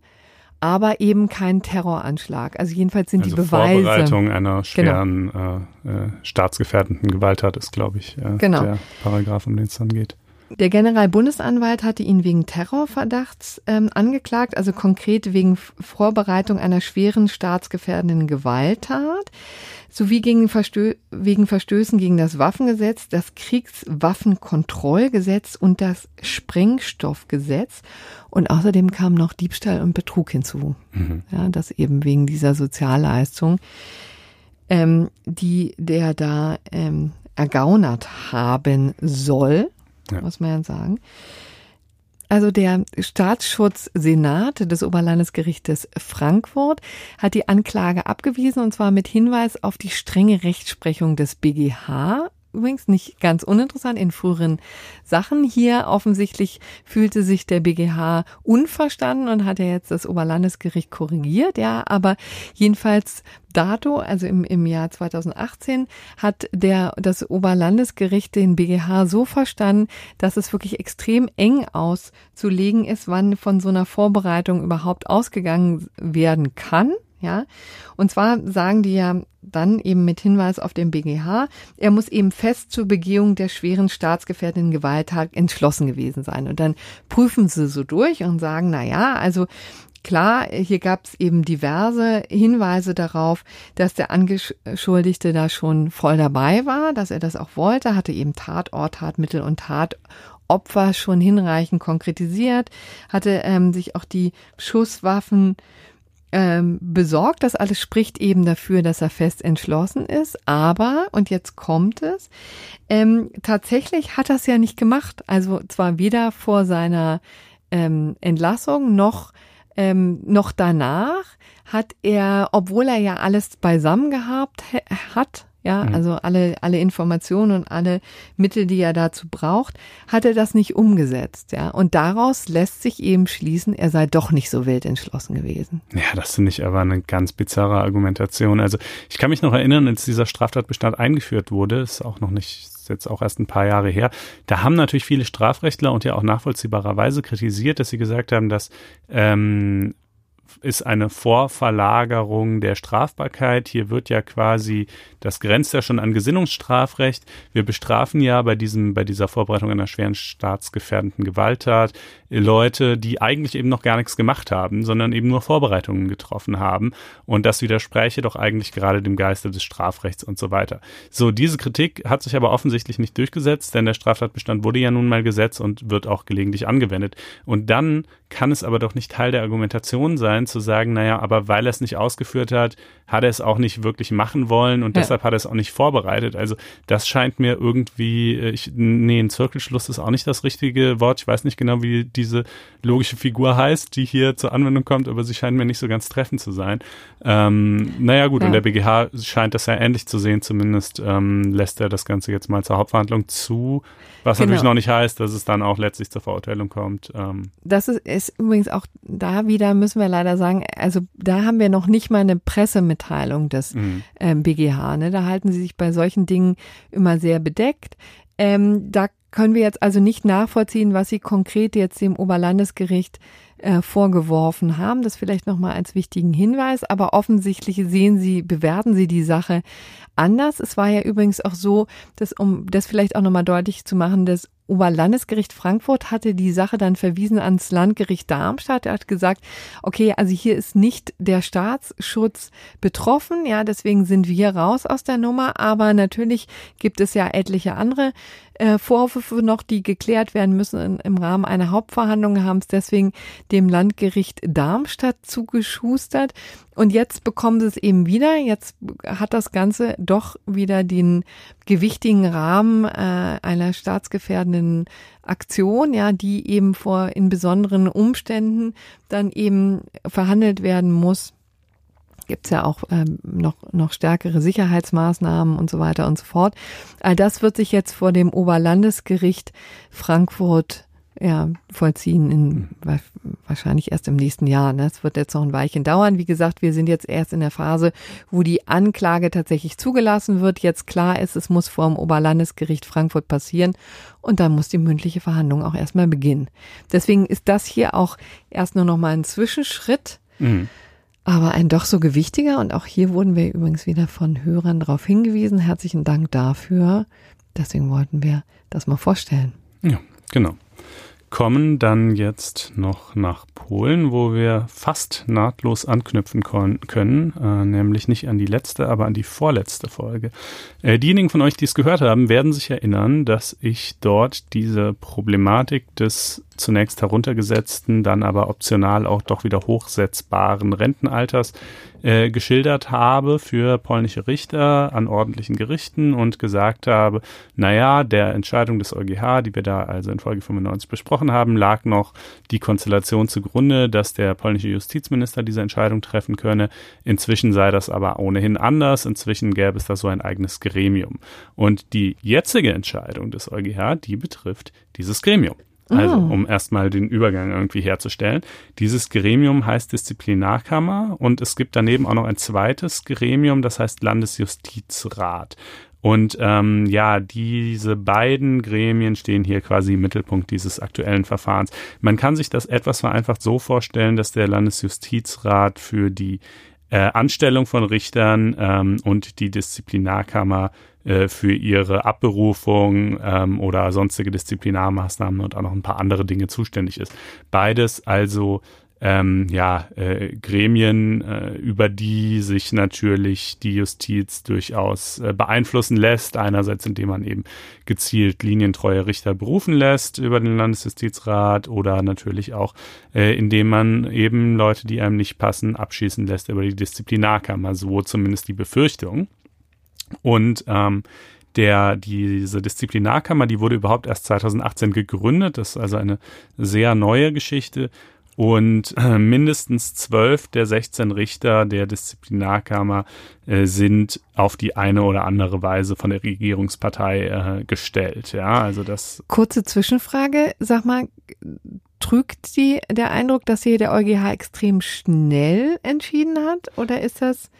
aber eben kein Terroranschlag. Also jedenfalls sind also die Beweise. Vorbereitung einer genau. schweren genau. äh, äh, staatsgefährdenden Gewalttat ist, glaube ich, äh, genau. der Paragraph, um den es dann geht. Der Generalbundesanwalt hatte ihn wegen Terrorverdachts ähm, angeklagt, also konkret wegen Vorbereitung einer schweren staatsgefährdenden Gewalttat sowie gegen Verstö wegen Verstößen gegen das Waffengesetz, das Kriegswaffenkontrollgesetz und das Sprengstoffgesetz. Und außerdem kam noch Diebstahl und Betrug hinzu. Mhm. Ja, das eben wegen dieser Sozialleistung, ähm, die der da ähm, ergaunert haben soll, ja. muss man ja sagen. Also der Staatsschutzsenat des Oberlandesgerichtes Frankfurt hat die Anklage abgewiesen und zwar mit Hinweis auf die strenge Rechtsprechung des BGH übrigens nicht ganz uninteressant in früheren Sachen. Hier offensichtlich fühlte sich der BGH unverstanden und hat ja jetzt das Oberlandesgericht korrigiert. Ja, aber jedenfalls dato, also im, im Jahr 2018, hat der, das Oberlandesgericht den BGH so verstanden, dass es wirklich extrem eng auszulegen ist, wann von so einer Vorbereitung überhaupt ausgegangen werden kann. Ja, und zwar sagen die ja dann eben mit Hinweis auf den BGH, er muss eben fest zur Begehung der schweren staatsgefährdenden Gewalttat entschlossen gewesen sein. Und dann prüfen sie so durch und sagen, na ja, also Klar, hier gab es eben diverse Hinweise darauf, dass der Angeschuldigte da schon voll dabei war, dass er das auch wollte, hatte eben Tatort, Tatmittel und Tatopfer schon hinreichend konkretisiert, hatte ähm, sich auch die Schusswaffen ähm, besorgt. Das alles spricht eben dafür, dass er fest entschlossen ist. Aber, und jetzt kommt es, ähm, tatsächlich hat er es ja nicht gemacht. Also zwar weder vor seiner ähm, Entlassung noch ähm, noch danach hat er, obwohl er ja alles beisammen gehabt hat, ja, mhm. also alle, alle Informationen und alle Mittel, die er dazu braucht, hat er das nicht umgesetzt, ja. Und daraus lässt sich eben schließen, er sei doch nicht so wild entschlossen gewesen. Ja, das finde ich aber eine ganz bizarre Argumentation. Also ich kann mich noch erinnern, als dieser Straftatbestand eingeführt wurde, ist auch noch nicht jetzt auch erst ein paar Jahre her. Da haben natürlich viele Strafrechtler und ja auch nachvollziehbarerweise kritisiert, dass sie gesagt haben, dass ähm, ist eine Vorverlagerung der Strafbarkeit. Hier wird ja quasi, das grenzt ja schon an Gesinnungsstrafrecht. Wir bestrafen ja bei diesem, bei dieser Vorbereitung einer schweren staatsgefährdenden Gewalttat Leute, die eigentlich eben noch gar nichts gemacht haben, sondern eben nur Vorbereitungen getroffen haben. Und das widerspräche doch eigentlich gerade dem Geiste des Strafrechts und so weiter. So, diese Kritik hat sich aber offensichtlich nicht durchgesetzt, denn der Straftatbestand wurde ja nun mal gesetzt und wird auch gelegentlich angewendet. Und dann kann es aber doch nicht Teil der Argumentation sein, zu sagen, naja, aber weil er es nicht ausgeführt hat, hat er es auch nicht wirklich machen wollen und ja. deshalb hat er es auch nicht vorbereitet. Also das scheint mir irgendwie, äh, ich, nee, ein Zirkelschluss ist auch nicht das richtige Wort. Ich weiß nicht genau, wie diese logische Figur heißt, die hier zur Anwendung kommt, aber sie scheint mir nicht so ganz treffend zu sein. Ähm, naja gut, ja. und der BGH scheint das ja ähnlich zu sehen, zumindest ähm, lässt er das Ganze jetzt mal zur Hauptverhandlung zu. Was genau. natürlich noch nicht heißt, dass es dann auch letztlich zur Verurteilung kommt. Ähm. Das ist, ist übrigens auch da wieder, müssen wir leider sagen, also da haben wir noch nicht mal eine Pressemitteilung des mhm. ähm, BGH. Ne? Da halten sie sich bei solchen Dingen immer sehr bedeckt. Ähm, da können wir jetzt also nicht nachvollziehen, was sie konkret jetzt dem Oberlandesgericht äh, vorgeworfen haben. Das vielleicht nochmal als wichtigen Hinweis. Aber offensichtlich sehen Sie, bewerten Sie die Sache anders. Es war ja übrigens auch so, dass, um das vielleicht auch nochmal deutlich zu machen, das Oberlandesgericht Frankfurt hatte die Sache dann verwiesen ans Landgericht Darmstadt. Er hat gesagt, okay, also hier ist nicht der Staatsschutz betroffen, ja, deswegen sind wir raus aus der Nummer, aber natürlich gibt es ja etliche andere äh, Vorwürfe noch, die geklärt werden müssen im Rahmen einer Hauptverhandlung, haben es deswegen dem Landgericht Darmstadt zugeschustert. Und jetzt bekommen sie es eben wieder. Jetzt hat das Ganze doch wieder den gewichtigen Rahmen äh, einer staatsgefährdenden Aktion, ja, die eben vor in besonderen Umständen dann eben verhandelt werden muss. Gibt es ja auch ähm, noch, noch stärkere Sicherheitsmaßnahmen und so weiter und so fort. All das wird sich jetzt vor dem Oberlandesgericht Frankfurt ja, vollziehen in wahrscheinlich erst im nächsten Jahr. Ne? Es wird jetzt noch ein Weilchen dauern. Wie gesagt, wir sind jetzt erst in der Phase, wo die Anklage tatsächlich zugelassen wird. Jetzt klar ist, es muss vor dem Oberlandesgericht Frankfurt passieren und dann muss die mündliche Verhandlung auch erstmal beginnen. Deswegen ist das hier auch erst nur noch mal ein Zwischenschritt. Mhm. Aber ein doch so gewichtiger und auch hier wurden wir übrigens wieder von Hörern darauf hingewiesen. Herzlichen Dank dafür. Deswegen wollten wir das mal vorstellen. Ja, genau kommen dann jetzt noch nach Polen, wo wir fast nahtlos anknüpfen können, äh, nämlich nicht an die letzte, aber an die vorletzte Folge. Äh, diejenigen von euch, die es gehört haben, werden sich erinnern, dass ich dort diese Problematik des zunächst heruntergesetzten, dann aber optional auch doch wieder hochsetzbaren Rentenalters äh, geschildert habe für polnische Richter an ordentlichen Gerichten und gesagt habe, naja, der Entscheidung des EuGH, die wir da also in Folge 95 besprochen haben, lag noch die Konstellation zugrunde, dass der polnische Justizminister diese Entscheidung treffen könne. Inzwischen sei das aber ohnehin anders. Inzwischen gäbe es da so ein eigenes Gremium. Und die jetzige Entscheidung des EuGH, die betrifft dieses Gremium. Also, oh. um erstmal den Übergang irgendwie herzustellen. Dieses Gremium heißt Disziplinarkammer und es gibt daneben auch noch ein zweites Gremium, das heißt Landesjustizrat. Und ähm, ja, diese beiden Gremien stehen hier quasi im Mittelpunkt dieses aktuellen Verfahrens. Man kann sich das etwas vereinfacht so vorstellen, dass der Landesjustizrat für die äh, Anstellung von Richtern ähm, und die Disziplinarkammer äh, für ihre Abberufung ähm, oder sonstige Disziplinarmaßnahmen und auch noch ein paar andere Dinge zuständig ist. Beides also ähm, ja, äh, Gremien, äh, über die sich natürlich die Justiz durchaus äh, beeinflussen lässt. Einerseits, indem man eben gezielt linientreue Richter berufen lässt über den Landesjustizrat oder natürlich auch, äh, indem man eben Leute, die einem nicht passen, abschießen lässt über die Disziplinarkammer. So zumindest die Befürchtung. Und ähm, der, diese Disziplinarkammer, die wurde überhaupt erst 2018 gegründet. Das ist also eine sehr neue Geschichte. Und äh, mindestens zwölf der 16 Richter der Disziplinarkammer äh, sind auf die eine oder andere Weise von der Regierungspartei äh, gestellt. Ja, also das. Kurze Zwischenfrage. Sag mal, trügt die der Eindruck, dass hier der EuGH extrem schnell entschieden hat? Oder ist das?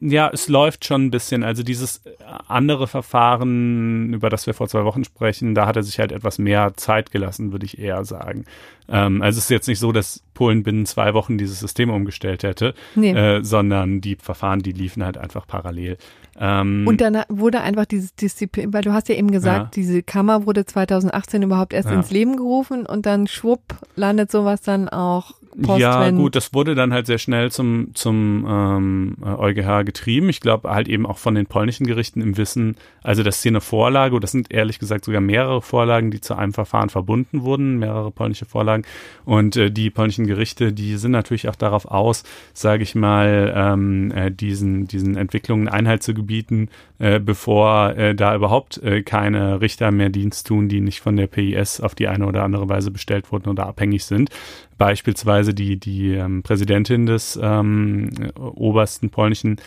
Ja, es läuft schon ein bisschen. Also dieses andere Verfahren, über das wir vor zwei Wochen sprechen, da hat er sich halt etwas mehr Zeit gelassen, würde ich eher sagen. Ähm, also es ist jetzt nicht so, dass Polen binnen zwei Wochen dieses System umgestellt hätte, nee. äh, sondern die Verfahren, die liefen halt einfach parallel. Ähm, und dann wurde einfach dieses Disziplin, weil du hast ja eben gesagt, ja. diese Kammer wurde 2018 überhaupt erst ja. ins Leben gerufen und dann schwupp landet sowas dann auch Post, ja, gut, das wurde dann halt sehr schnell zum, zum ähm, EuGH getrieben. Ich glaube halt eben auch von den polnischen Gerichten im Wissen, also das ist hier eine Vorlage, das sind ehrlich gesagt sogar mehrere Vorlagen, die zu einem Verfahren verbunden wurden, mehrere polnische Vorlagen. Und äh, die polnischen Gerichte, die sind natürlich auch darauf aus, sage ich mal, ähm, äh, diesen, diesen Entwicklungen Einhalt zu gebieten, äh, bevor äh, da überhaupt äh, keine Richter mehr Dienst tun, die nicht von der PIS auf die eine oder andere Weise bestellt wurden oder abhängig sind. Beispielsweise die, die ähm, Präsidentin des ähm, obersten polnischen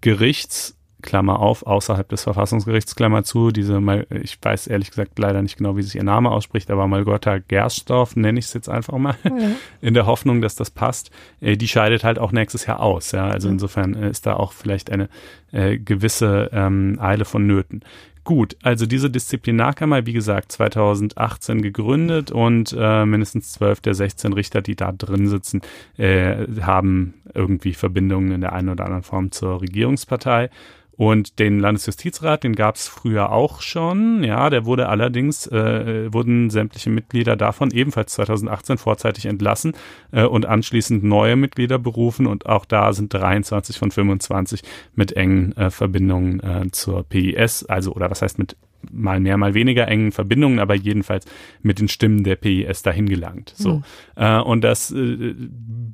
Gerichts Klammer auf, außerhalb des Verfassungsgerichts, Klammer zu, diese, ich weiß ehrlich gesagt leider nicht genau, wie sich ihr Name ausspricht, aber Malgotta Gerstorf nenne ich es jetzt einfach mal, ja. in der Hoffnung, dass das passt, äh, die scheidet halt auch nächstes Jahr aus, ja, also insofern ist da auch vielleicht eine äh, gewisse ähm, Eile von Nöten. Gut, also diese Disziplinarkammer, wie gesagt, 2018 gegründet und äh, mindestens zwölf der 16 Richter, die da drin sitzen, äh, haben irgendwie Verbindungen in der einen oder anderen Form zur Regierungspartei. Und den Landesjustizrat, den gab es früher auch schon. Ja, der wurde allerdings, äh, wurden sämtliche Mitglieder davon ebenfalls 2018 vorzeitig entlassen äh, und anschließend neue Mitglieder berufen. Und auch da sind 23 von 25 mit engen äh, Verbindungen äh, zur PIS, also oder was heißt mit mal mehr, mal weniger engen Verbindungen, aber jedenfalls mit den Stimmen der PIS dahin gelangt. So. Mhm. Äh, und das äh,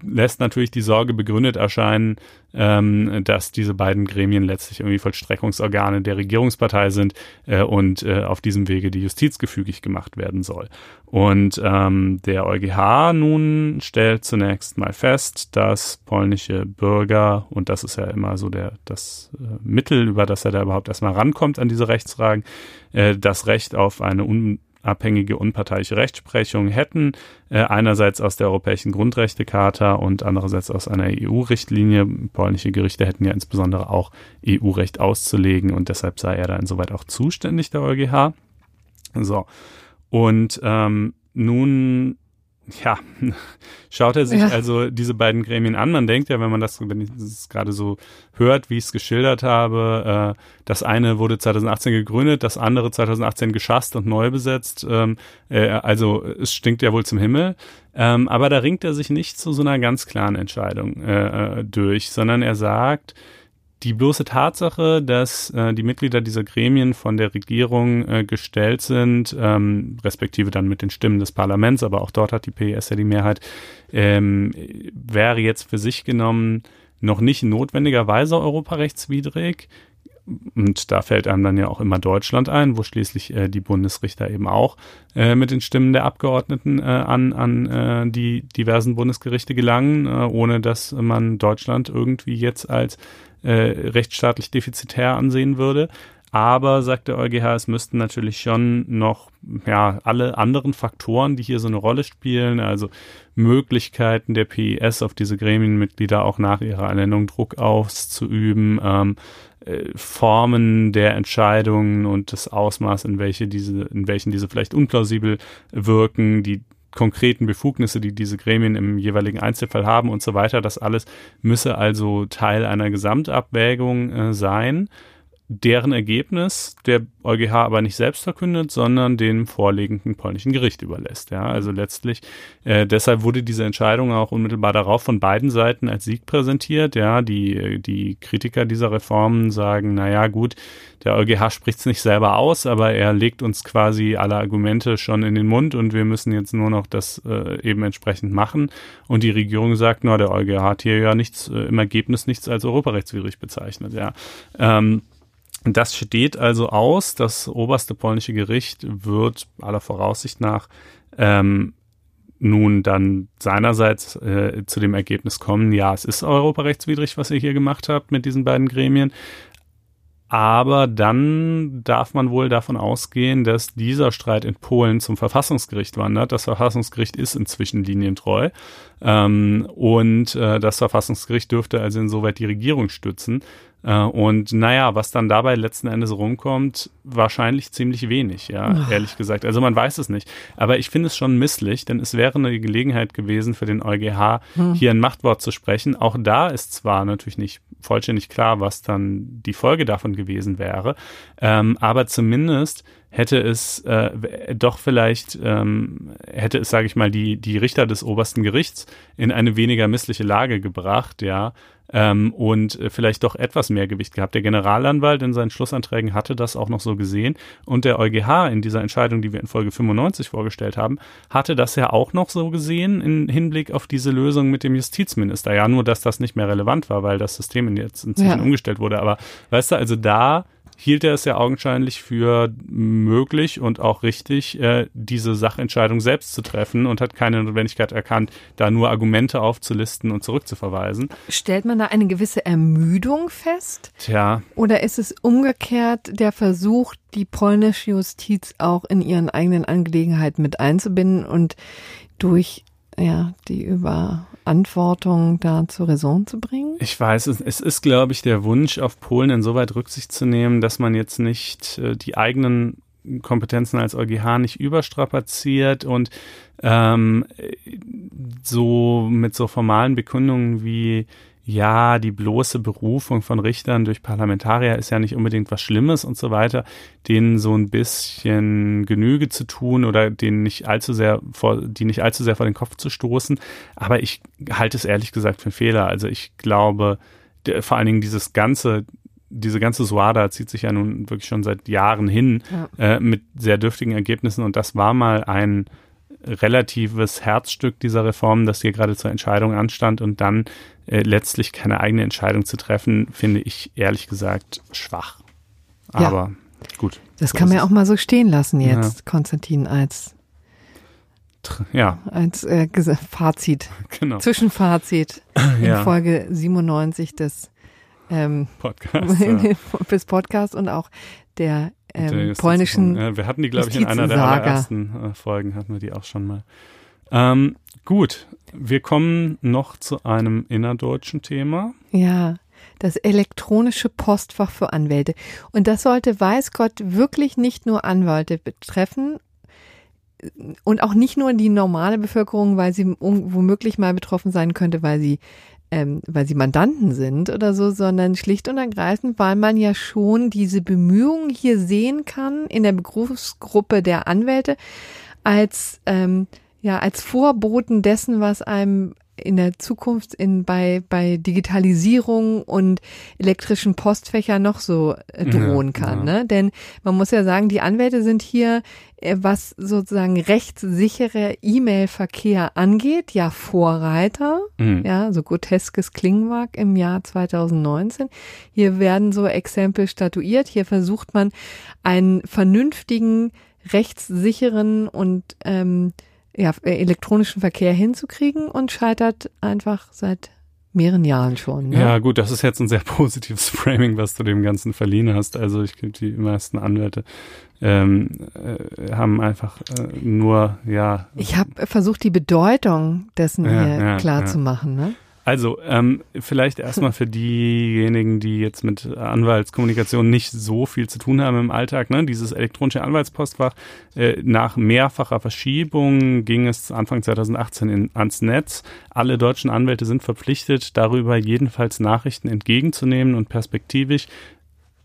lässt natürlich die Sorge begründet erscheinen, ähm, dass diese beiden Gremien letztlich irgendwie Vollstreckungsorgane der Regierungspartei sind äh, und äh, auf diesem Wege die Justiz gefügig gemacht werden soll. Und ähm, der EuGH nun stellt zunächst mal fest, dass polnische Bürger, und das ist ja immer so der, das äh, Mittel, über das er da überhaupt erstmal rankommt an diese Rechtsfragen, äh, das Recht auf eine un abhängige unparteiische Rechtsprechung hätten, äh, einerseits aus der Europäischen Grundrechtecharta und andererseits aus einer EU-Richtlinie. Polnische Gerichte hätten ja insbesondere auch EU-Recht auszulegen und deshalb sei er da insoweit auch zuständig, der EuGH. So. Und ähm, nun ja, schaut er sich ja. also diese beiden Gremien an. Man denkt ja, wenn man das, wenn ich das gerade so hört, wie ich es geschildert habe, äh, das eine wurde 2018 gegründet, das andere 2018 geschasst und neu besetzt. Ähm, äh, also es stinkt ja wohl zum Himmel. Ähm, aber da ringt er sich nicht zu so einer ganz klaren Entscheidung äh, äh durch, sondern er sagt, die bloße Tatsache, dass äh, die Mitglieder dieser Gremien von der Regierung äh, gestellt sind, ähm, respektive dann mit den Stimmen des Parlaments, aber auch dort hat die PES ja die Mehrheit, ähm, wäre jetzt für sich genommen noch nicht notwendigerweise europarechtswidrig. Und da fällt einem dann ja auch immer Deutschland ein, wo schließlich äh, die Bundesrichter eben auch äh, mit den Stimmen der Abgeordneten äh, an, an äh, die diversen Bundesgerichte gelangen, äh, ohne dass man Deutschland irgendwie jetzt als äh, rechtsstaatlich defizitär ansehen würde. Aber, sagt der EuGH, es müssten natürlich schon noch ja, alle anderen Faktoren, die hier so eine Rolle spielen, also Möglichkeiten der PIS auf diese Gremienmitglieder auch nach ihrer Ernennung Druck auszuüben, ähm, äh, Formen der Entscheidungen und das Ausmaß, in welche diese, in welchen diese vielleicht unplausibel wirken, die konkreten Befugnisse, die diese Gremien im jeweiligen Einzelfall haben und so weiter. Das alles müsse also Teil einer Gesamtabwägung äh, sein deren Ergebnis der EuGH aber nicht selbst verkündet, sondern dem vorliegenden polnischen Gericht überlässt. Ja, also letztlich, äh, deshalb wurde diese Entscheidung auch unmittelbar darauf von beiden Seiten als Sieg präsentiert. Ja, die, die Kritiker dieser Reformen sagen, na ja, gut, der EuGH spricht es nicht selber aus, aber er legt uns quasi alle Argumente schon in den Mund und wir müssen jetzt nur noch das äh, eben entsprechend machen. Und die Regierung sagt, na, der EuGH hat hier ja nichts, äh, im Ergebnis nichts als europarechtswidrig bezeichnet. Ja. Ähm, das steht also aus. Das oberste polnische Gericht wird aller Voraussicht nach ähm, nun dann seinerseits äh, zu dem Ergebnis kommen, ja, es ist europarechtswidrig, was ihr hier gemacht habt mit diesen beiden Gremien. Aber dann darf man wohl davon ausgehen, dass dieser Streit in Polen zum Verfassungsgericht wandert. Das Verfassungsgericht ist inzwischen linientreu. Ähm, und äh, das Verfassungsgericht dürfte also insoweit die Regierung stützen. Äh, und naja, was dann dabei letzten Endes rumkommt, wahrscheinlich ziemlich wenig, ja, oh. ehrlich gesagt. Also man weiß es nicht. Aber ich finde es schon misslich, denn es wäre eine Gelegenheit gewesen für den EuGH, hm. hier ein Machtwort zu sprechen. Auch da ist zwar natürlich nicht vollständig klar, was dann die Folge davon gewesen wäre, ähm, aber zumindest hätte es äh, doch vielleicht, ähm, hätte es, sage ich mal, die, die Richter des obersten Gerichts in eine weniger missliche Lage gebracht, ja, ähm, und äh, vielleicht doch etwas mehr Gewicht gehabt. Der Generalanwalt in seinen Schlussanträgen hatte das auch noch so gesehen und der EuGH in dieser Entscheidung, die wir in Folge 95 vorgestellt haben, hatte das ja auch noch so gesehen im Hinblick auf diese Lösung mit dem Justizminister. Ja, nur dass das nicht mehr relevant war, weil das System jetzt inzwischen ja. umgestellt wurde. Aber weißt du, also da hielt er es ja augenscheinlich für möglich und auch richtig, äh, diese Sachentscheidung selbst zu treffen und hat keine Notwendigkeit erkannt, da nur Argumente aufzulisten und zurückzuverweisen. Stellt man da eine gewisse Ermüdung fest? Tja. Oder ist es umgekehrt der Versuch, die polnische Justiz auch in ihren eigenen Angelegenheiten mit einzubinden und durch ja, die Überantwortung da zur Raison zu bringen? Ich weiß, es, es ist, glaube ich, der Wunsch, auf Polen insoweit Rücksicht zu nehmen, dass man jetzt nicht äh, die eigenen Kompetenzen als EuGH nicht überstrapaziert und ähm, so mit so formalen Bekundungen wie ja, die bloße Berufung von Richtern durch Parlamentarier ist ja nicht unbedingt was Schlimmes und so weiter, denen so ein bisschen Genüge zu tun oder denen nicht allzu sehr vor, die nicht allzu sehr vor den Kopf zu stoßen. Aber ich halte es ehrlich gesagt für einen Fehler. Also ich glaube, der, vor allen Dingen dieses ganze, diese ganze Suada zieht sich ja nun wirklich schon seit Jahren hin ja. äh, mit sehr dürftigen Ergebnissen und das war mal ein relatives Herzstück dieser Reform, das hier gerade zur Entscheidung anstand und dann äh, letztlich keine eigene Entscheidung zu treffen, finde ich ehrlich gesagt schwach. Aber ja. gut. Das so kann man ja auch mal so stehen lassen jetzt, ja. Konstantin, als ja. Als äh, Fazit. Genau. Zwischenfazit in ja. Folge 97 des ähm, Podcast, ja. des Podcasts und auch der, ähm, polnischen. Ja, wir hatten die, glaube ich, in einer der allerersten äh, Folgen hatten wir die auch schon mal. Ähm, gut, wir kommen noch zu einem innerdeutschen Thema. Ja, das elektronische Postfach für Anwälte. Und das sollte, weiß Gott, wirklich nicht nur Anwälte betreffen und auch nicht nur die normale Bevölkerung, weil sie womöglich mal betroffen sein könnte, weil sie ähm, weil sie Mandanten sind oder so, sondern schlicht und ergreifend, weil man ja schon diese Bemühungen hier sehen kann in der Berufsgruppe der Anwälte als ähm, ja als Vorboten dessen, was einem in der Zukunft in, bei, bei Digitalisierung und elektrischen Postfächern noch so äh, drohen kann. Ja. Ne? Denn man muss ja sagen, die Anwälte sind hier, äh, was sozusagen rechtssichere E-Mail-Verkehr angeht, ja Vorreiter. Mhm. Ja, so groteskes klingen mag im Jahr 2019. Hier werden so Exempel statuiert. Hier versucht man einen vernünftigen, rechtssicheren und ähm, ja, äh, elektronischen Verkehr hinzukriegen und scheitert einfach seit mehreren Jahren schon. Ne? Ja, gut, das ist jetzt ein sehr positives Framing, was du dem Ganzen verliehen hast. Also ich glaube, die meisten Anwälte ähm, äh, haben einfach äh, nur, ja. Ich habe versucht, die Bedeutung dessen ja, hier ja, klar ja. zu machen. Ne? Also, ähm, vielleicht erstmal für diejenigen, die jetzt mit Anwaltskommunikation nicht so viel zu tun haben im Alltag, ne? dieses elektronische Anwaltspostfach, äh, nach mehrfacher Verschiebung ging es Anfang 2018 in, ans Netz. Alle deutschen Anwälte sind verpflichtet, darüber jedenfalls Nachrichten entgegenzunehmen und perspektivisch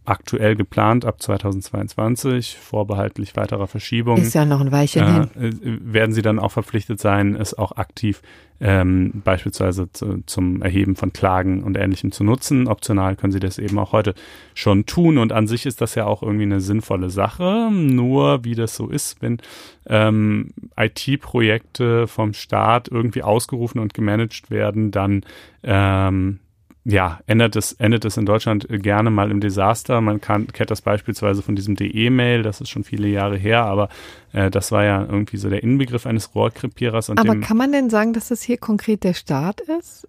aktuell geplant ab 2022, vorbehaltlich weiterer Verschiebungen. Ist ja noch ein Weilchen äh, hin. Werden sie dann auch verpflichtet sein, es auch aktiv ähm, beispielsweise zu, zum Erheben von Klagen und Ähnlichem zu nutzen. Optional können sie das eben auch heute schon tun und an sich ist das ja auch irgendwie eine sinnvolle Sache. Nur wie das so ist, wenn ähm, IT-Projekte vom Staat irgendwie ausgerufen und gemanagt werden, dann ähm, ja, endet es, endet es in Deutschland gerne mal im Desaster. Man kann, kennt das beispielsweise von diesem DE-Mail, das ist schon viele Jahre her, aber äh, das war ja irgendwie so der Inbegriff eines Rohrkrepierers. aber kann man denn sagen, dass das hier konkret der Staat ist?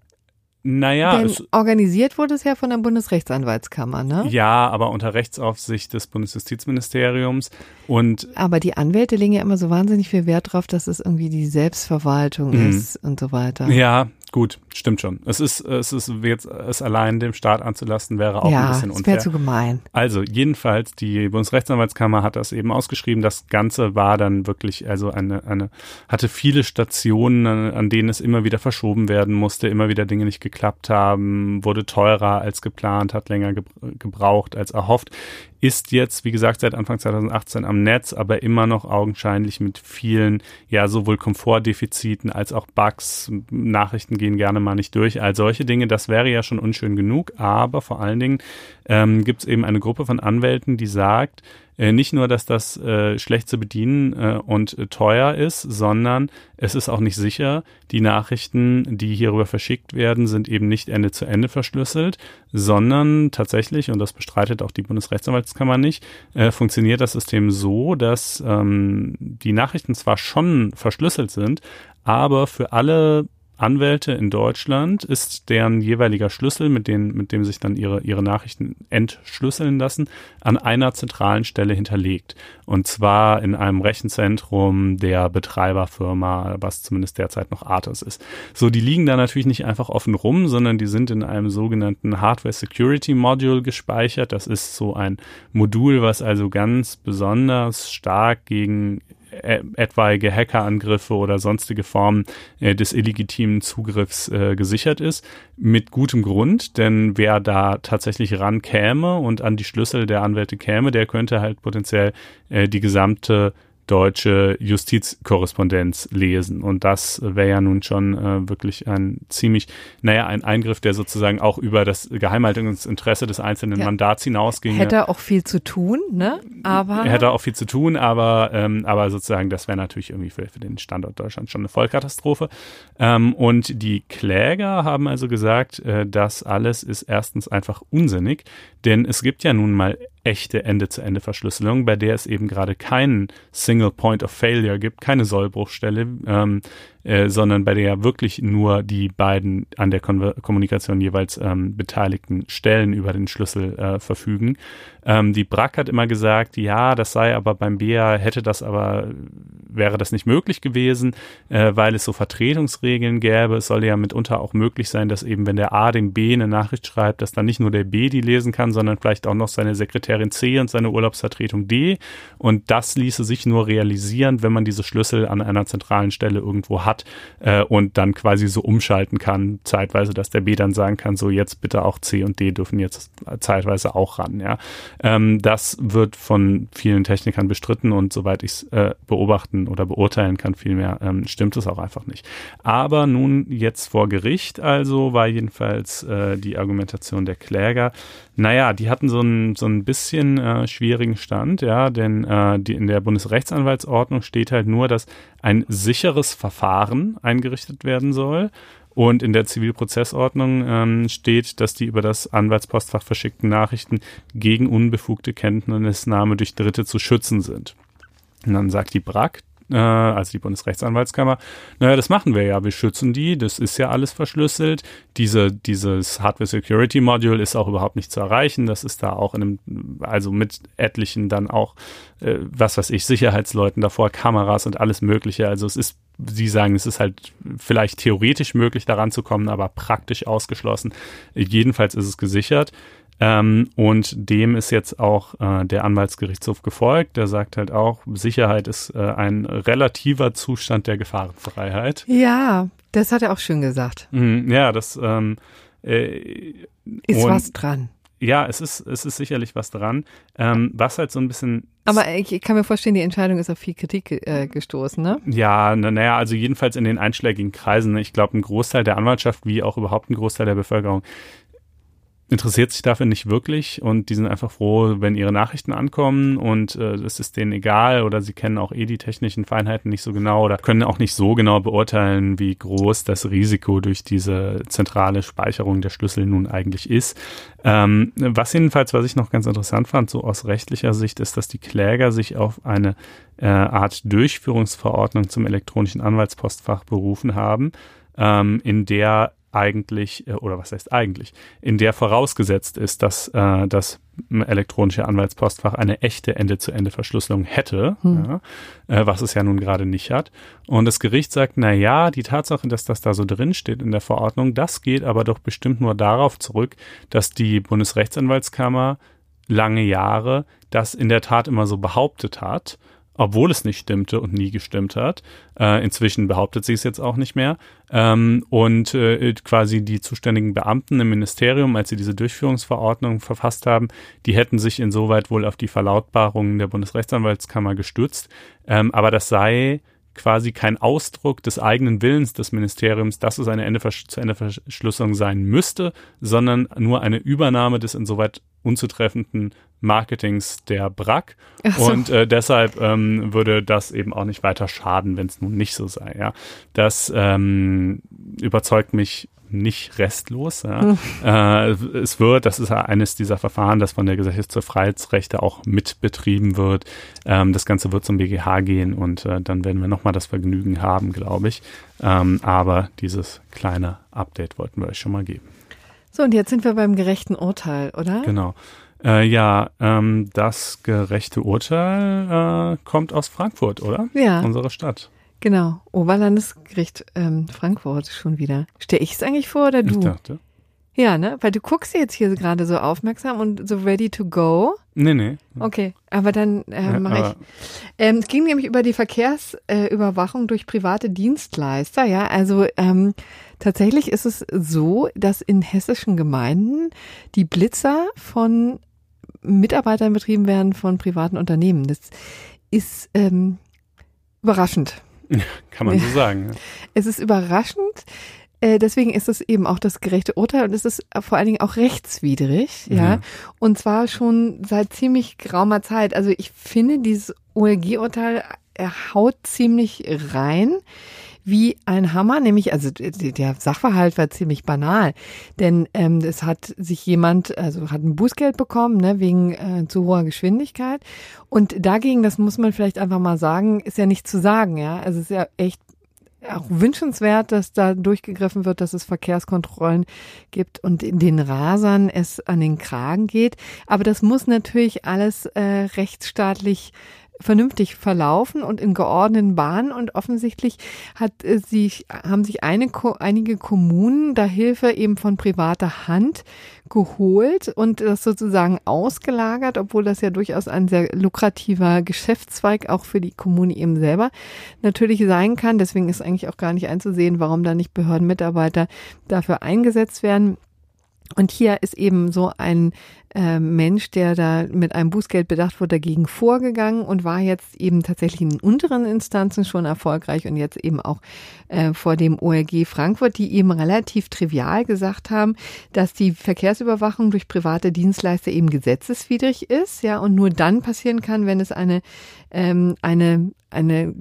Naja. Denn organisiert wurde es ja von der Bundesrechtsanwaltskammer, ne? Ja, aber unter Rechtsaufsicht des Bundesjustizministeriums und. Aber die Anwälte legen ja immer so wahnsinnig viel Wert drauf, dass es irgendwie die Selbstverwaltung mhm. ist und so weiter. Ja, Gut, stimmt schon. Es ist, es ist jetzt, es allein dem Staat anzulasten wäre auch ja, ein bisschen unfair. Ja, zu gemein. Also, jedenfalls, die Bundesrechtsanwaltskammer hat das eben ausgeschrieben. Das Ganze war dann wirklich, also eine, eine, hatte viele Stationen, an, an denen es immer wieder verschoben werden musste, immer wieder Dinge nicht geklappt haben, wurde teurer als geplant, hat länger gebraucht als erhofft ist jetzt, wie gesagt, seit Anfang 2018 am Netz, aber immer noch augenscheinlich mit vielen, ja, sowohl Komfortdefiziten als auch Bugs. Nachrichten gehen gerne mal nicht durch. All solche Dinge, das wäre ja schon unschön genug, aber vor allen Dingen ähm, gibt es eben eine Gruppe von Anwälten, die sagt, nicht nur, dass das äh, schlecht zu bedienen äh, und äh, teuer ist, sondern es ist auch nicht sicher. Die Nachrichten, die hierüber verschickt werden, sind eben nicht Ende zu Ende verschlüsselt, sondern tatsächlich, und das bestreitet auch die Bundesrechtsanwaltskammer nicht, äh, funktioniert das System so, dass ähm, die Nachrichten zwar schon verschlüsselt sind, aber für alle Anwälte in Deutschland ist deren jeweiliger Schlüssel, mit, denen, mit dem sich dann ihre, ihre Nachrichten entschlüsseln lassen, an einer zentralen Stelle hinterlegt. Und zwar in einem Rechenzentrum der Betreiberfirma, was zumindest derzeit noch Artis ist. So, die liegen da natürlich nicht einfach offen rum, sondern die sind in einem sogenannten Hardware Security Module gespeichert. Das ist so ein Modul, was also ganz besonders stark gegen etwaige Hackerangriffe oder sonstige Formen äh, des illegitimen Zugriffs äh, gesichert ist. Mit gutem Grund, denn wer da tatsächlich rankäme und an die Schlüssel der Anwälte käme, der könnte halt potenziell äh, die gesamte deutsche Justizkorrespondenz lesen. Und das wäre ja nun schon äh, wirklich ein ziemlich, naja, ein Eingriff, der sozusagen auch über das Geheimhaltungsinteresse des einzelnen ja. Mandats hinausging. Hätte auch viel zu tun, ne? Aber. Hätte auch viel zu tun, aber, ähm, aber sozusagen, das wäre natürlich irgendwie für, für den Standort Deutschland schon eine Vollkatastrophe. Ähm, und die Kläger haben also gesagt, äh, das alles ist erstens einfach unsinnig, denn es gibt ja nun mal echte Ende-zu-Ende-Verschlüsselung, bei der es eben gerade keinen Single Point of Failure gibt, keine Sollbruchstelle, ähm, äh, sondern bei der ja wirklich nur die beiden an der Kon Kommunikation jeweils ähm, beteiligten Stellen über den Schlüssel äh, verfügen. Ähm, die BRAC hat immer gesagt, ja, das sei aber beim BA, hätte das aber, wäre das nicht möglich gewesen, äh, weil es so Vertretungsregeln gäbe. Es soll ja mitunter auch möglich sein, dass eben, wenn der A dem B eine Nachricht schreibt, dass dann nicht nur der B die lesen kann, sondern vielleicht auch noch seine Sekretärin C und seine Urlaubsvertretung D. Und das ließe sich nur realisieren, wenn man diese Schlüssel an einer zentralen Stelle irgendwo hat äh, und dann quasi so umschalten kann, zeitweise, dass der B dann sagen kann, so jetzt bitte auch C und D dürfen jetzt zeitweise auch ran, ja. Ähm, das wird von vielen Technikern bestritten und soweit ich es äh, beobachten oder beurteilen kann, vielmehr ähm, stimmt es auch einfach nicht. Aber nun jetzt vor Gericht also war jedenfalls äh, die Argumentation der Kläger, naja, die hatten so ein, so ein bisschen äh, schwierigen Stand, ja, denn äh, die, in der Bundesrechtsanwaltsordnung steht halt nur, dass ein sicheres Verfahren eingerichtet werden soll und in der Zivilprozessordnung ähm, steht, dass die über das Anwaltspostfach verschickten Nachrichten gegen unbefugte Kenntnisnahme durch Dritte zu schützen sind. Und dann sagt die BRAC, äh, also die Bundesrechtsanwaltskammer, naja, das machen wir ja, wir schützen die, das ist ja alles verschlüsselt. Diese, dieses Hardware Security Module ist auch überhaupt nicht zu erreichen. Das ist da auch in einem, also mit etlichen dann auch, äh, was weiß ich, Sicherheitsleuten davor, Kameras und alles Mögliche. Also es ist Sie sagen, es ist halt vielleicht theoretisch möglich, daran zu kommen, aber praktisch ausgeschlossen. Jedenfalls ist es gesichert. Ähm, und dem ist jetzt auch äh, der Anwaltsgerichtshof gefolgt. Der sagt halt auch, Sicherheit ist äh, ein relativer Zustand der Gefahrenfreiheit. Ja, das hat er auch schön gesagt. Mhm, ja, das ähm, äh, ist was dran. Ja, es ist, es ist sicherlich was dran. Ähm, was halt so ein bisschen. Aber ich kann mir vorstellen, die Entscheidung ist auf viel Kritik äh, gestoßen, ne? Ja, naja, also jedenfalls in den einschlägigen Kreisen. Ich glaube, ein Großteil der Anwaltschaft, wie auch überhaupt ein Großteil der Bevölkerung, interessiert sich dafür nicht wirklich und die sind einfach froh, wenn ihre Nachrichten ankommen und äh, es ist denen egal oder sie kennen auch eh die technischen Feinheiten nicht so genau oder können auch nicht so genau beurteilen, wie groß das Risiko durch diese zentrale Speicherung der Schlüssel nun eigentlich ist. Ähm, was jedenfalls, was ich noch ganz interessant fand, so aus rechtlicher Sicht, ist, dass die Kläger sich auf eine äh, Art Durchführungsverordnung zum elektronischen Anwaltspostfach berufen haben, ähm, in der eigentlich, äh, oder was heißt eigentlich, in der vorausgesetzt ist, dass äh, das elektronische Anwaltspostfach eine echte Ende-zu-Ende-Verschlüsselung hätte, hm. ja, äh, was es ja nun gerade nicht hat. Und das Gericht sagt, na ja, die Tatsache, dass das da so drin steht in der Verordnung, das geht aber doch bestimmt nur darauf zurück, dass die Bundesrechtsanwaltskammer lange Jahre das in der Tat immer so behauptet hat obwohl es nicht stimmte und nie gestimmt hat. Äh, inzwischen behauptet sie es jetzt auch nicht mehr. Ähm, und äh, quasi die zuständigen Beamten im Ministerium, als sie diese Durchführungsverordnung verfasst haben, die hätten sich insoweit wohl auf die Verlautbarungen der Bundesrechtsanwaltskammer gestützt. Ähm, aber das sei quasi kein Ausdruck des eigenen Willens des Ministeriums, dass es eine Ende zu Ende Verschlüsselung sein müsste, sondern nur eine Übernahme des insoweit unzutreffenden Marketings der BRAC. So. Und äh, deshalb ähm, würde das eben auch nicht weiter schaden, wenn es nun nicht so sei. Ja, das ähm, überzeugt mich nicht restlos. Ja. Hm. Äh, es wird, das ist eines dieser Verfahren, das von der Gesellschaft zur Freiheitsrechte auch mitbetrieben wird. Ähm, das Ganze wird zum BGH gehen und äh, dann werden wir nochmal das Vergnügen haben, glaube ich. Ähm, aber dieses kleine Update wollten wir euch schon mal geben. So, und jetzt sind wir beim gerechten Urteil, oder? Genau. Äh, ja, ähm, das gerechte Urteil äh, kommt aus Frankfurt, oder? Ja. Unsere Stadt. Genau, Oberlandesgericht ähm, Frankfurt schon wieder. Stell ich es eigentlich vor oder du? Ich dachte. Ja, ne? Weil du guckst jetzt hier gerade so aufmerksam und so ready to go. Nee, nee. Okay, aber dann äh, ja, mache ich. Ähm, es ging nämlich über die Verkehrsüberwachung äh, durch private Dienstleister, ja. Also ähm, tatsächlich ist es so, dass in hessischen Gemeinden die Blitzer von Mitarbeitern betrieben werden von privaten Unternehmen. Das ist ähm, überraschend. Kann man so sagen. Es ist überraschend. Äh, deswegen ist es eben auch das gerechte Urteil und es ist vor allen Dingen auch rechtswidrig, ja. ja. Und zwar schon seit ziemlich geraumer Zeit. Also ich finde, dieses OLG-Urteil haut ziemlich rein wie ein Hammer, nämlich, also der Sachverhalt war ziemlich banal, denn ähm, es hat sich jemand, also hat ein Bußgeld bekommen, ne, wegen äh, zu hoher Geschwindigkeit. Und dagegen, das muss man vielleicht einfach mal sagen, ist ja nicht zu sagen, ja. Also es ist ja echt auch wünschenswert, dass da durchgegriffen wird, dass es Verkehrskontrollen gibt und in den Rasern es an den Kragen geht. Aber das muss natürlich alles äh, rechtsstaatlich vernünftig verlaufen und in geordneten Bahnen und offensichtlich hat äh, sich, haben sich eine, einige Kommunen da Hilfe eben von privater Hand geholt und das sozusagen ausgelagert, obwohl das ja durchaus ein sehr lukrativer Geschäftszweig auch für die Kommune eben selber natürlich sein kann. Deswegen ist eigentlich auch gar nicht einzusehen, warum da nicht Behördenmitarbeiter dafür eingesetzt werden. Und hier ist eben so ein äh, Mensch, der da mit einem Bußgeld bedacht wurde, dagegen vorgegangen und war jetzt eben tatsächlich in unteren Instanzen schon erfolgreich und jetzt eben auch äh, vor dem ORG Frankfurt, die eben relativ trivial gesagt haben, dass die Verkehrsüberwachung durch private Dienstleister eben gesetzeswidrig ist, ja, und nur dann passieren kann, wenn es eine ähm, eine eine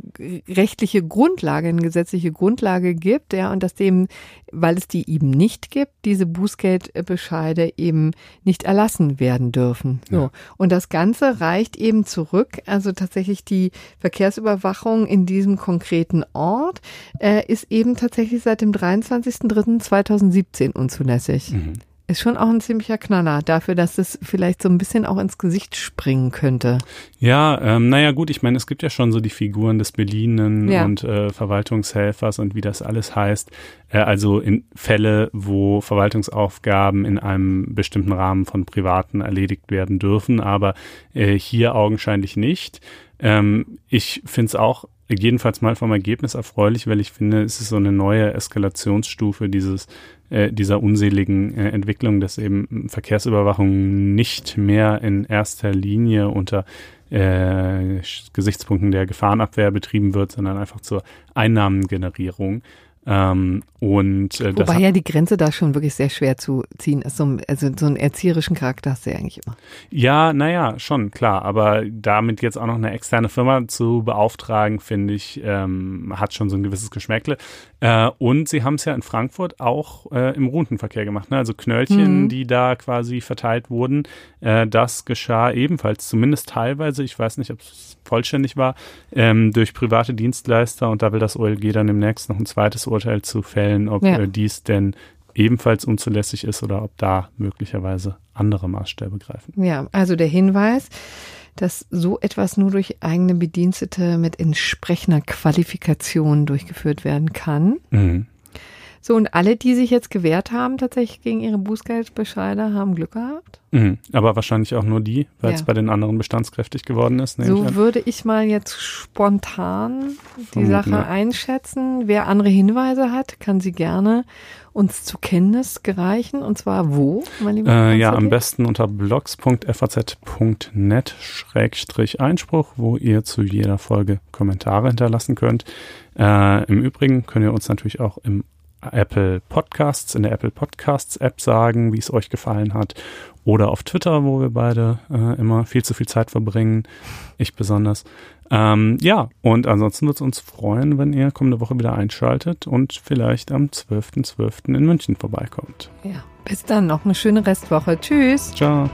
rechtliche Grundlage, eine gesetzliche Grundlage gibt, ja, und dass dem, weil es die eben nicht gibt, diese Bußgeldbescheide eben nicht erlassen werden dürfen. So. Ja. Und das Ganze reicht eben zurück, also tatsächlich die Verkehrsüberwachung in diesem konkreten Ort äh, ist eben tatsächlich seit dem 23.03.2017 unzulässig. Mhm ist schon auch ein ziemlicher Knaller dafür, dass es vielleicht so ein bisschen auch ins Gesicht springen könnte. Ja, ähm, naja gut, ich meine, es gibt ja schon so die Figuren des Beliehenen ja. und äh, Verwaltungshelfers und wie das alles heißt. Äh, also in Fälle, wo Verwaltungsaufgaben in einem bestimmten Rahmen von Privaten erledigt werden dürfen, aber äh, hier augenscheinlich nicht. Ähm, ich finde es auch jedenfalls mal vom Ergebnis erfreulich, weil ich finde, es ist so eine neue Eskalationsstufe dieses äh, dieser unseligen äh, Entwicklung, dass eben Verkehrsüberwachung nicht mehr in erster Linie unter äh, Gesichtspunkten der Gefahrenabwehr betrieben wird, sondern einfach zur Einnahmengenerierung. Ähm, und, äh, Wobei ja die Grenze da schon wirklich sehr schwer zu ziehen ist. So, also so einen erzieherischen Charakter hast du ja eigentlich immer. Ja, naja, schon, klar. Aber damit jetzt auch noch eine externe Firma zu beauftragen, finde ich, ähm, hat schon so ein gewisses Geschmäckle. Äh, und sie haben es ja in Frankfurt auch äh, im Rundenverkehr gemacht. Ne? Also Knöllchen, mhm. die da quasi verteilt wurden. Äh, das geschah ebenfalls, zumindest teilweise, ich weiß nicht, ob es vollständig war, ähm, durch private Dienstleister. Und da will das OLG dann demnächst noch ein zweites Urteil zu fällen, ob ja. äh, dies denn ebenfalls unzulässig ist oder ob da möglicherweise andere Maßstäbe greifen. Ja, also der Hinweis, dass so etwas nur durch eigene Bedienstete mit entsprechender Qualifikation durchgeführt werden kann. Mhm. So, und alle, die sich jetzt gewehrt haben, tatsächlich gegen ihre Bußgeldbescheide, haben Glück gehabt. Mhm, aber wahrscheinlich auch nur die, weil es bei den anderen bestandskräftig geworden ist. So ich würde ich mal jetzt spontan die Sache ja. einschätzen. Wer andere Hinweise hat, kann sie gerne uns zu Kenntnis gereichen. Und zwar wo, mein lieber äh, Ja, am besten unter blogs.faz.net Schrägstrich Einspruch, wo ihr zu jeder Folge Kommentare hinterlassen könnt. Äh, Im Übrigen könnt ihr uns natürlich auch im Apple Podcasts, in der Apple Podcasts App sagen, wie es euch gefallen hat. Oder auf Twitter, wo wir beide äh, immer viel zu viel Zeit verbringen. Ich besonders. Ähm, ja, und ansonsten wird es uns freuen, wenn ihr kommende Woche wieder einschaltet und vielleicht am 12.12. .12. in München vorbeikommt. Ja, bis dann. Noch eine schöne Restwoche. Tschüss. Ciao.